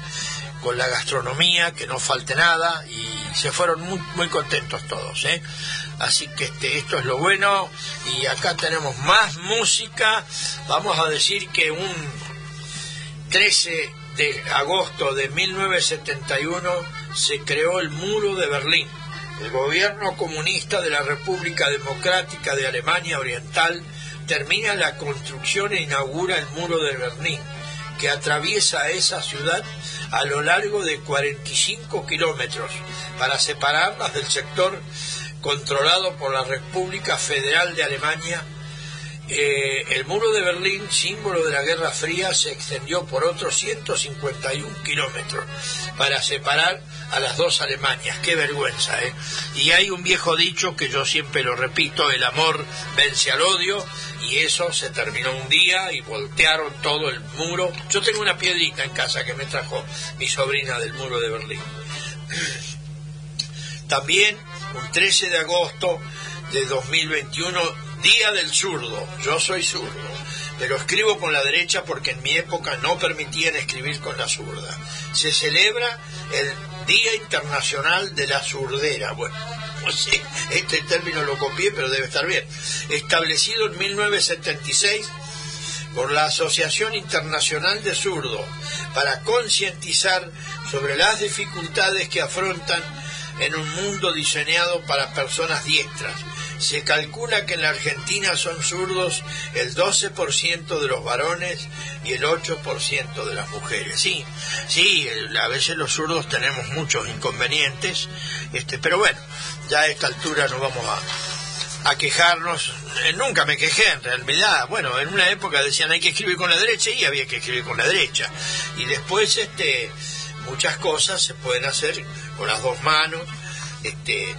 con la gastronomía, que no falte nada, y se fueron muy, muy contentos todos. ¿eh? Así que este, esto es lo bueno, y acá tenemos más música. Vamos a decir que un 13 de agosto de 1971 se creó el muro de Berlín. El gobierno comunista de la República Democrática de Alemania Oriental termina la construcción e inaugura el muro de Berlín, que atraviesa esa ciudad a lo largo de 45 kilómetros para separarlas del sector controlado por la República Federal de Alemania. Eh, el muro de Berlín, símbolo de la Guerra Fría, se extendió por otros 151 kilómetros para separar a las dos Alemanias. Qué vergüenza, ¿eh? Y hay un viejo dicho que yo siempre lo repito, el amor vence al odio, y eso se terminó un día y voltearon todo el muro. Yo tengo una piedrita en casa que me trajo mi sobrina del muro de Berlín. [CLEARS THROAT] También, 13 de agosto de 2021, Día del Zurdo. Yo soy zurdo, pero escribo con la derecha porque en mi época no permitían escribir con la zurda. Se celebra el Día Internacional de la Zurdera. Bueno, [LAUGHS] este término lo copié, pero debe estar bien. Establecido en 1976 por la Asociación Internacional de Zurdos para concientizar sobre las dificultades que afrontan en un mundo diseñado para personas diestras. Se calcula que en la Argentina son zurdos el 12% de los varones y el 8% de las mujeres. Sí, sí, a veces los zurdos tenemos muchos inconvenientes, este, pero bueno, ya a esta altura no vamos a, a quejarnos. Eh, nunca me quejé en realidad. Bueno, en una época decían hay que escribir con la derecha y había que escribir con la derecha. Y después este muchas cosas se pueden hacer con las dos manos. Este,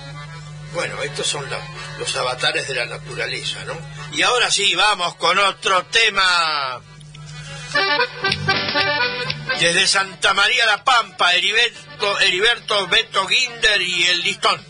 bueno, estos son los, los avatares de la naturaleza, ¿no? Y ahora sí, vamos con otro tema. Desde Santa María la Pampa, Heriberto, Heriberto Beto Guinder y el listón.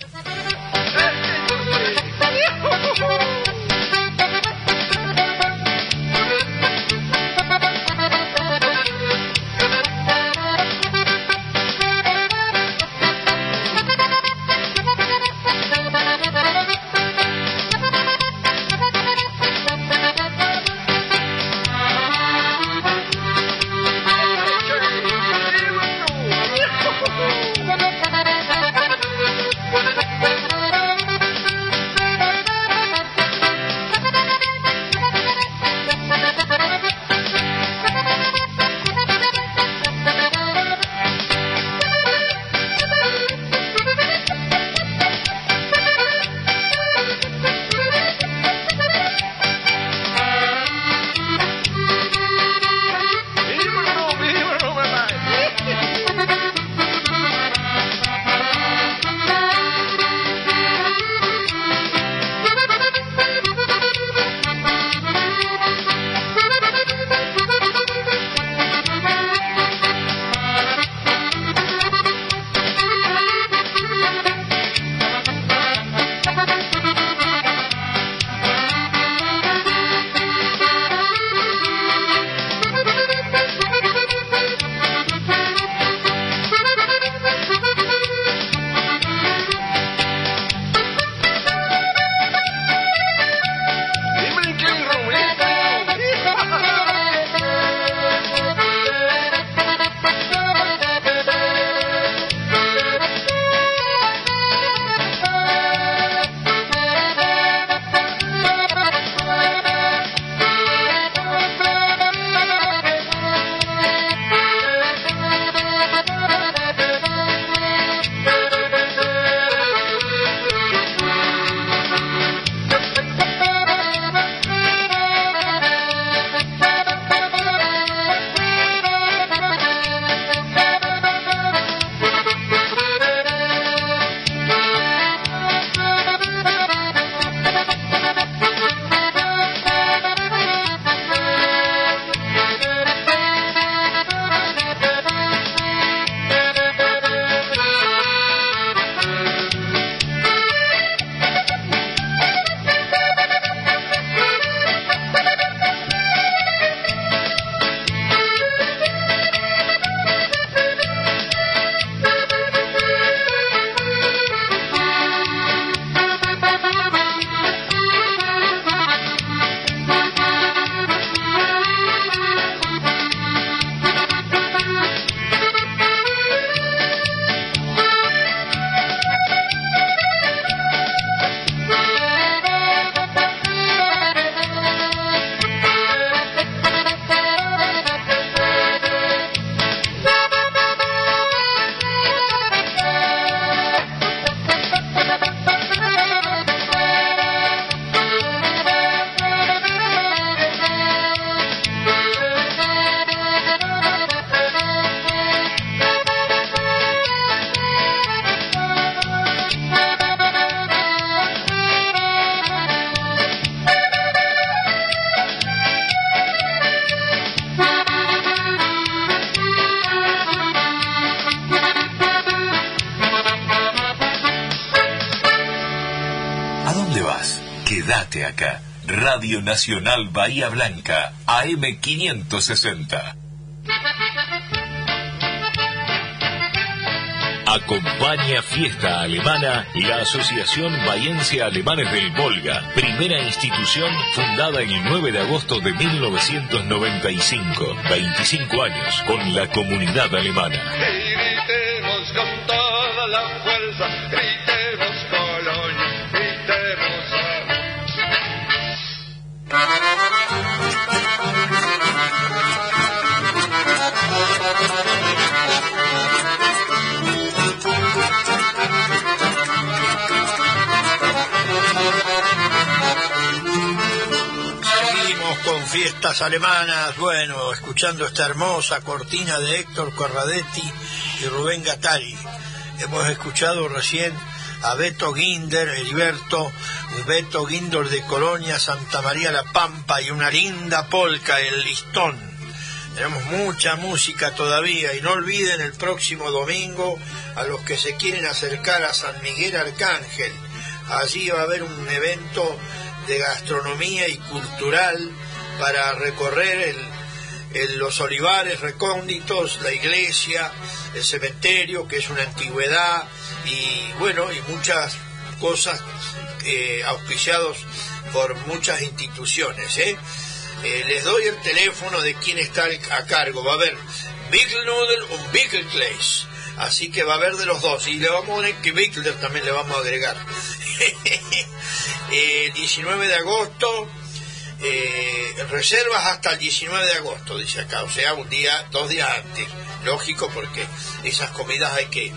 Nacional Bahía Blanca, AM560. Acompaña Fiesta Alemana la Asociación Bahiense Alemanes del Volga, primera institución fundada el 9 de agosto de 1995, 25 años con la comunidad alemana. Fiestas alemanas, bueno, escuchando esta hermosa cortina de Héctor Corradetti y Rubén Gattari. Hemos escuchado recién a Beto Ginder, Heriberto, Beto Ginder de Colonia, Santa María La Pampa y una linda polca, el listón. Tenemos mucha música todavía y no olviden el próximo domingo a los que se quieren acercar a San Miguel Arcángel. Allí va a haber un evento de gastronomía y cultural para recorrer el, los olivares recónditos, la iglesia, el cementerio, que es una antigüedad, y bueno, y muchas cosas eh, auspiciados por muchas instituciones. ¿eh? Eh, les doy el teléfono de quien está a cargo. Va a haber Big Noodle o Big Clays. Así que va a haber de los dos. Y le vamos a que Bigler también le vamos a agregar. [LAUGHS] Eh, 19 de agosto, eh, reservas hasta el 19 de agosto, dice acá. O sea, un día, dos días antes. Lógico, porque esas comidas hay que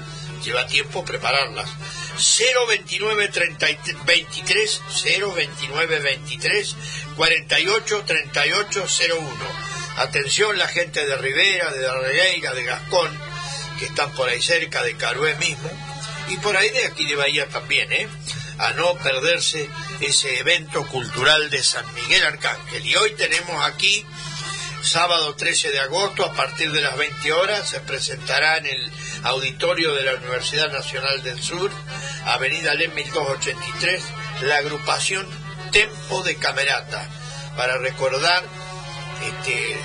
llevar tiempo prepararlas. 029 33 23 029 23 48 38 01. Atención la gente de Rivera, de Darregueira, de Gascón, que están por ahí cerca de Carué mismo, y por ahí de aquí de Bahía también, ¿eh? A no perderse ese evento cultural de San Miguel Arcángel. Y hoy tenemos aquí, sábado 13 de agosto, a partir de las 20 horas, se presentará en el auditorio de la Universidad Nacional del Sur, Avenida Lemil 283, la agrupación Tempo de Camerata, para recordar este,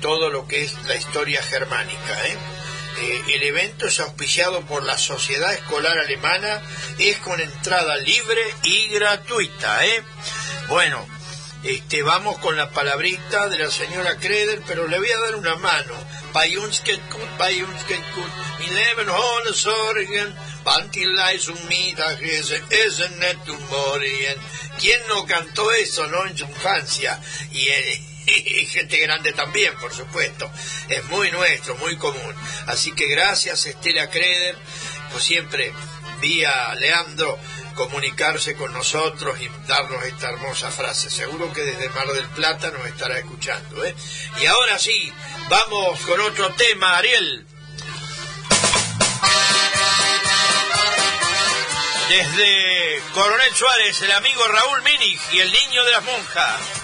todo lo que es la historia germánica. ¿eh? Eh, el evento es auspiciado por la Sociedad Escolar Alemana, es con entrada libre y gratuita. ¿eh? Bueno, este, vamos con la palabrita de la señora Kreder, pero le voy a dar una mano. Bei uns geht gut, bei uns geht gut. Wir leben un Morgen. ¿Quién no cantó eso, no, en su infancia? Y, eh, [LAUGHS] y gente grande también, por supuesto. Es muy nuestro, muy común. Así que gracias, Estela Kreder, por siempre, vía Leandro, comunicarse con nosotros y darnos esta hermosa frase. Seguro que desde Mar del Plata nos estará escuchando. ¿eh? Y ahora sí, vamos con otro tema, Ariel. Desde Coronel Suárez, el amigo Raúl Minig y el niño de las monjas.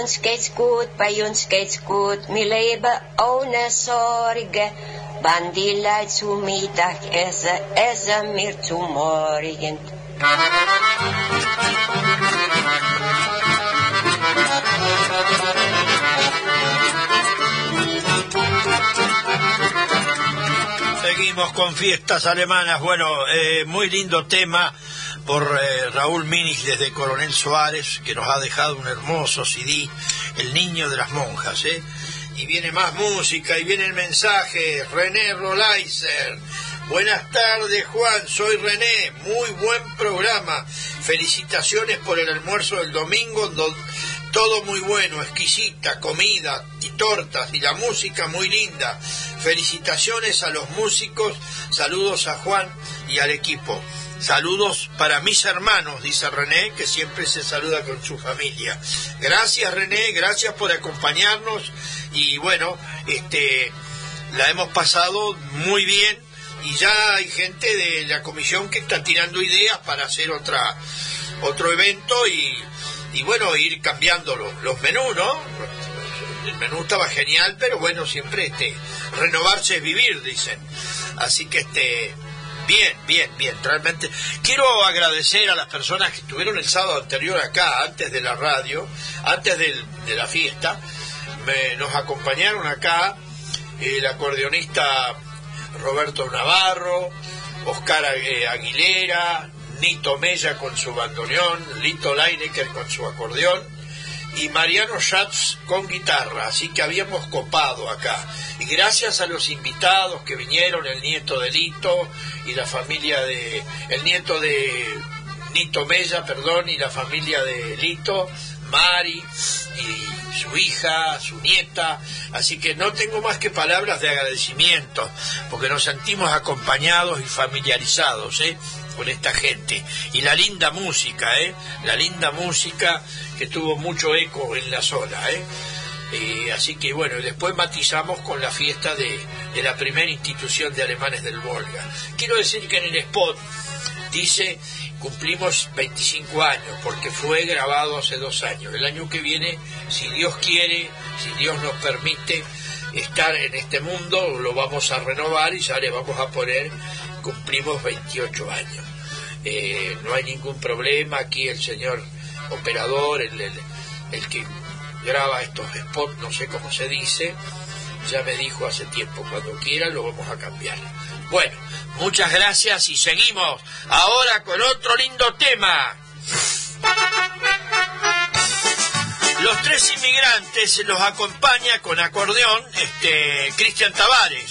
Uns geht's gut, bei uns geht's gut. Wir leben ohne Sorge. Wann die Leute zu Mittag essen, essen wir zu Morgen. Seguimos con fiestas alemanas. Bueno, eh, muy lindo tema por eh, Raúl Minich desde Coronel Suárez, que nos ha dejado un hermoso CD, El Niño de las Monjas. ¿eh? Y viene más música y viene el mensaje. René Rolaiser. Buenas tardes, Juan. Soy René. Muy buen programa. Felicitaciones por el almuerzo del domingo. do- todo muy bueno, exquisita, comida y tortas y la música muy linda. Felicitaciones a los músicos, saludos a Juan y al equipo. Saludos para mis hermanos, dice René, que siempre se saluda con su familia. Gracias René, gracias por acompañarnos y bueno, este la hemos pasado muy bien y ya hay gente de la comisión que está tirando ideas para hacer otra otro evento y, y bueno, ir cambiando los, menús, ¿no? El menú estaba genial, pero bueno, siempre este renovarse es vivir, dicen. Así que este bien, bien, bien, realmente. Quiero agradecer a las personas que estuvieron el sábado anterior acá, antes de la radio, antes de la fiesta, me- nos acompañaron acá el acordeonista Roberto Navarro, Oscar eh, Aguilera, Nito Mella con su bandoneón, Lito Leinecker con su acordeón y Mariano Schatz con guitarra, así que habíamos copado acá. Y gracias a los invitados que vinieron, el nieto de Lito y la familia de, el nieto de Nito Mella, perdón, y la familia de Lito, Mari y su hija, su nieta, así que no tengo más que palabras de agradecimiento, porque nos sentimos acompañados y familiarizados, ¿eh? Con esta gente. Y la linda música, ¿eh? La linda música que tuvo mucho eco en la zona, ¿eh? Eh, así que bueno, después matizamos con la fiesta de, de la primera institución de alemanes del Volga. Quiero decir que en el spot dice cumplimos 25 años porque fue grabado hace dos años. El año que viene, si Dios quiere, si Dios nos permite estar en este mundo, lo vamos a renovar y ya le vamos a poner cumplimos 28 años. Eh, no hay ningún problema, aquí el señor operador, el, el- el que graba estos spots, no sé cómo se dice, ya me dijo hace tiempo, cuando quiera lo vamos a cambiar. Bueno, muchas gracias y seguimos ahora con otro lindo tema. Los tres inmigrantes los acompaña con acordeón este, Cristian Tavares,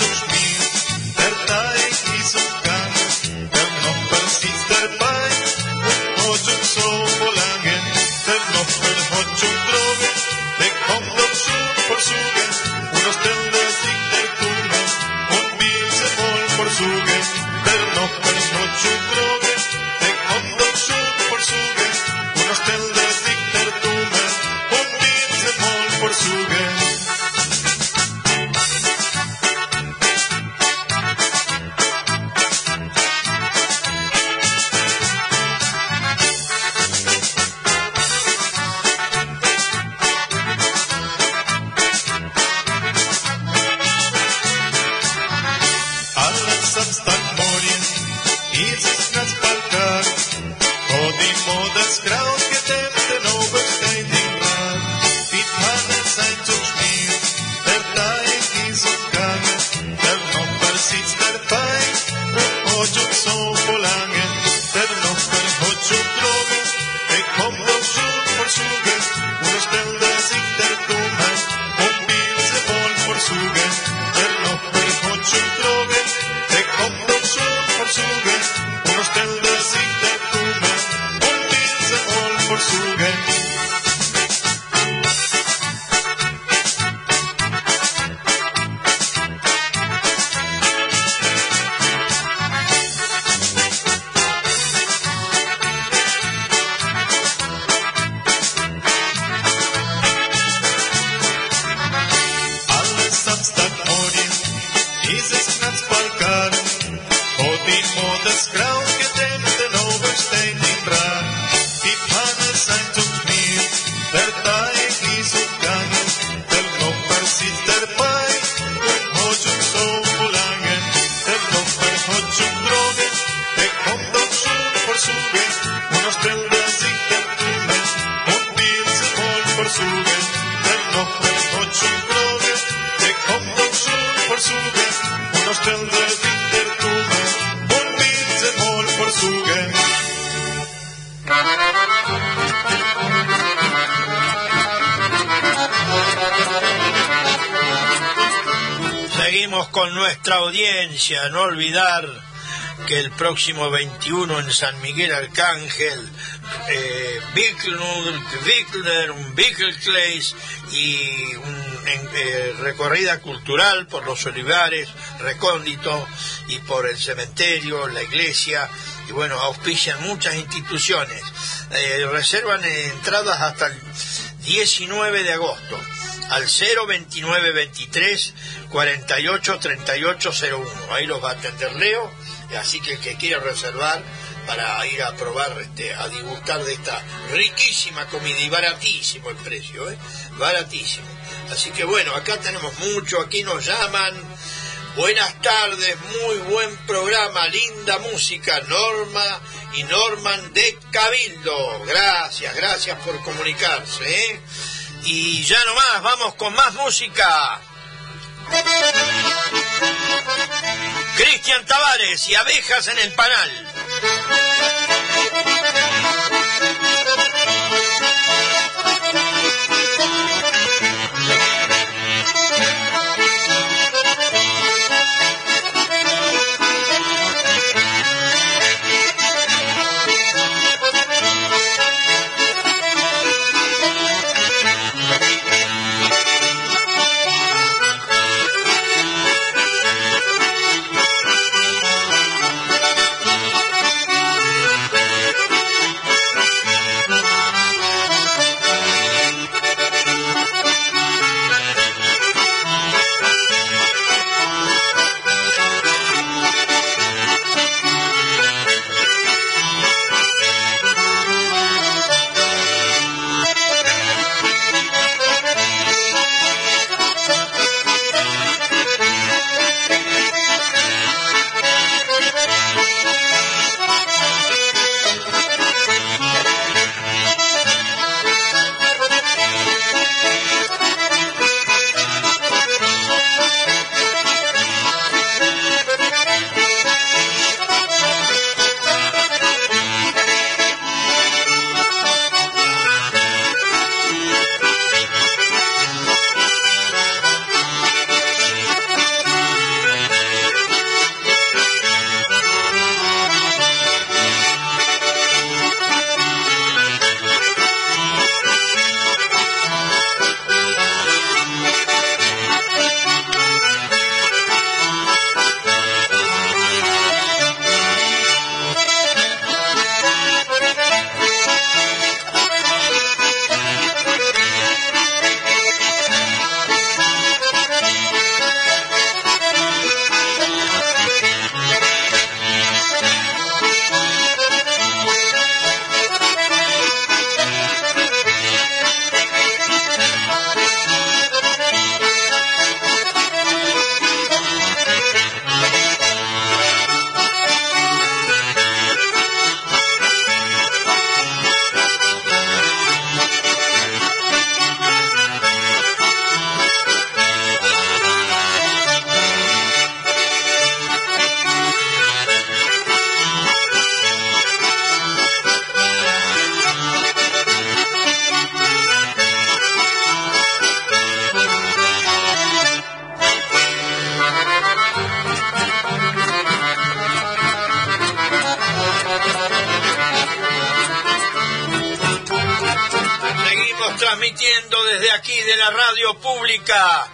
to no olvidar que el próximo 21 en San Miguel Arcángel, eh, Bickelkleis y un en- eh, recorrida cultural por los olivares, recóndito y por el cementerio, la iglesia y bueno, auspician muchas instituciones. Eh, reservan entradas hasta el 19 de agosto al 02923 48 38 01. Ahí los va a atender Leo, así que el que quiera reservar para ir a probar, este, a disgustar de esta riquísima comida y baratísimo el precio, ¿eh? baratísimo. Así que bueno, acá tenemos mucho, aquí nos llaman. Buenas tardes, muy buen programa, linda música, Norma y Norman de Cabildo. Gracias, gracias por comunicarse. ¿eh? Y ya nomás, vamos con más música. Cristian Tavares y abejas en el panal. Pública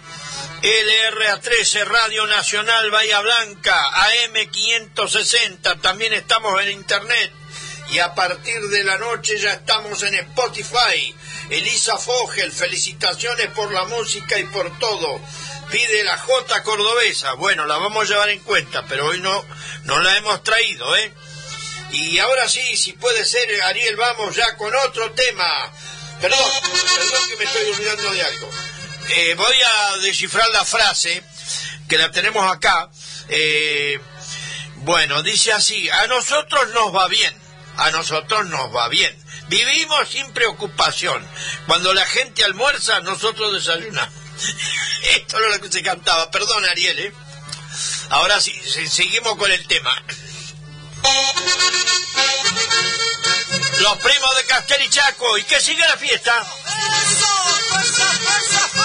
LRA13 Radio Nacional Bahía Blanca AM560 también estamos en internet. Y a partir de la noche ya estamos en Spotify. Elisa Fogel felicitaciones por la música y por todo. Pide la J cordobesa. Bueno la vamos a llevar en cuenta pero hoy no no la hemos traído eh y ahora sí, si puede ser, Ariel, vamos ya con otro tema. Perdón, perdón que me estoy olvidando de algo. Eh, voy a descifrar la frase, que la tenemos acá. Eh, bueno, dice así, a nosotros nos va bien, a nosotros nos va bien. Vivimos sin preocupación. Cuando la gente almuerza, nosotros desayunamos. [LAUGHS] Esto era lo que se cantaba. Perdón, Ariel, ¿eh? Ahora sí, seguimos con el tema. Los primos de Castel y Chaco. ¿Y que sigue la fiesta? ¡Fuerza, fuerza, fuerza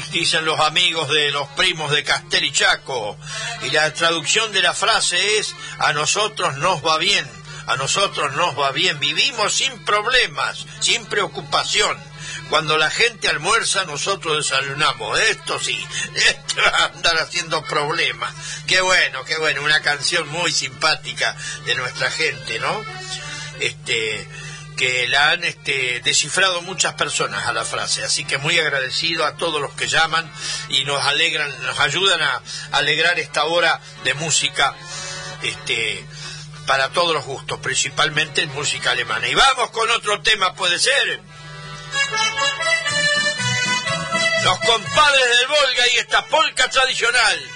dicen los amigos de los primos de Castel y Chaco. Y la traducción de la frase es, a nosotros nos va bien, a nosotros nos va bien, vivimos sin problemas, sin preocupación. Cuando la gente almuerza, nosotros desayunamos. Esto sí, [LAUGHS] esto va a andar haciendo problemas. Qué bueno, qué bueno, una canción muy simpática de nuestra gente, ¿no? Este, que la han este, descifrado muchas personas a la frase. Así que muy agradecido a todos los que llaman y nos alegran, nos ayudan a alegrar esta hora de música este, para todos los gustos, principalmente en música alemana. Y vamos con otro tema, puede ser. Los compadres del Volga y esta polca tradicional.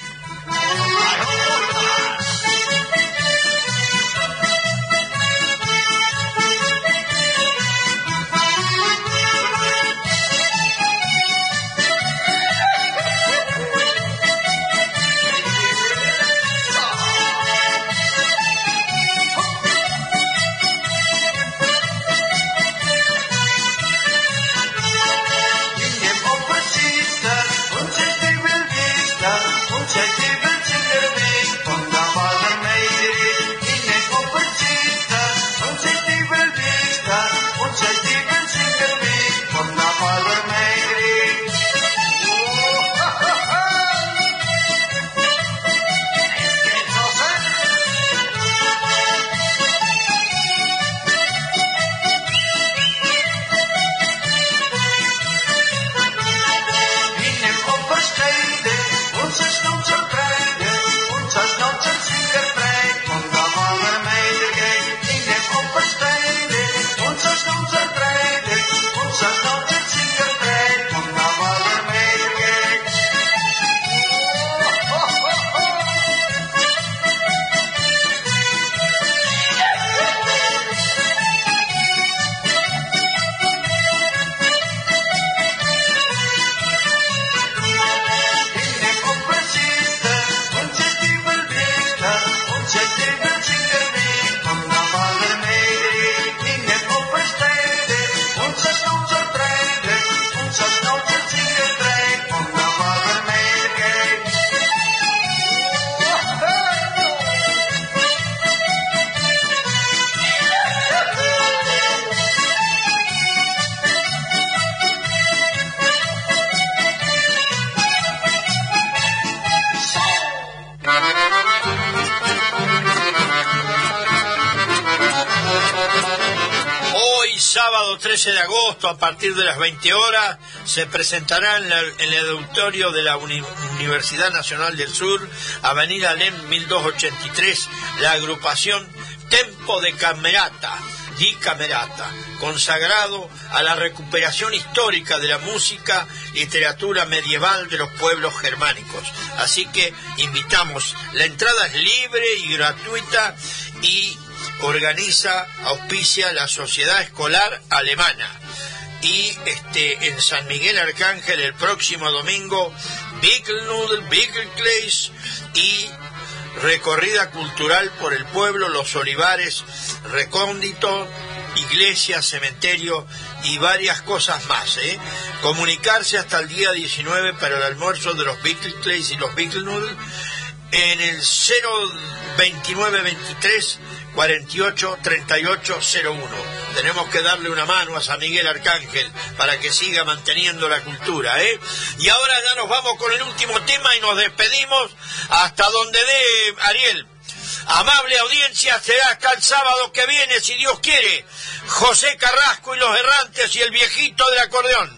A partir de las 20 horas, se presentará en, el auditorio de la Uni- Universidad Nacional del Sur, Avenida Alem 1283, la agrupación Tempo de Camerata, Di Camerata, consagrado a la recuperación histórica de la música, literatura medieval de los pueblos germánicos. Así que invitamos, la entrada es libre y gratuita y organiza, auspicia la Sociedad Escolar Alemana. Y este en San Miguel Arcángel el próximo domingo, Bickelnudel, Bickelkleis y recorrida cultural por el pueblo, los olivares, recóndito, iglesia, cementerio y varias cosas más. ¿eh? Comunicarse hasta el día 19 para el almuerzo de los Bickelkleis y los Bickelnudel en el 02923 48 38 01. Tenemos que darle una mano a San Miguel Arcángel para que siga manteniendo la cultura, ¿eh? Y ahora ya nos vamos con el último tema y nos despedimos hasta donde dé Ariel. Amable audiencia, será hasta el sábado que viene, si Dios quiere. José Carrasco y los errantes y el viejito del acordeón.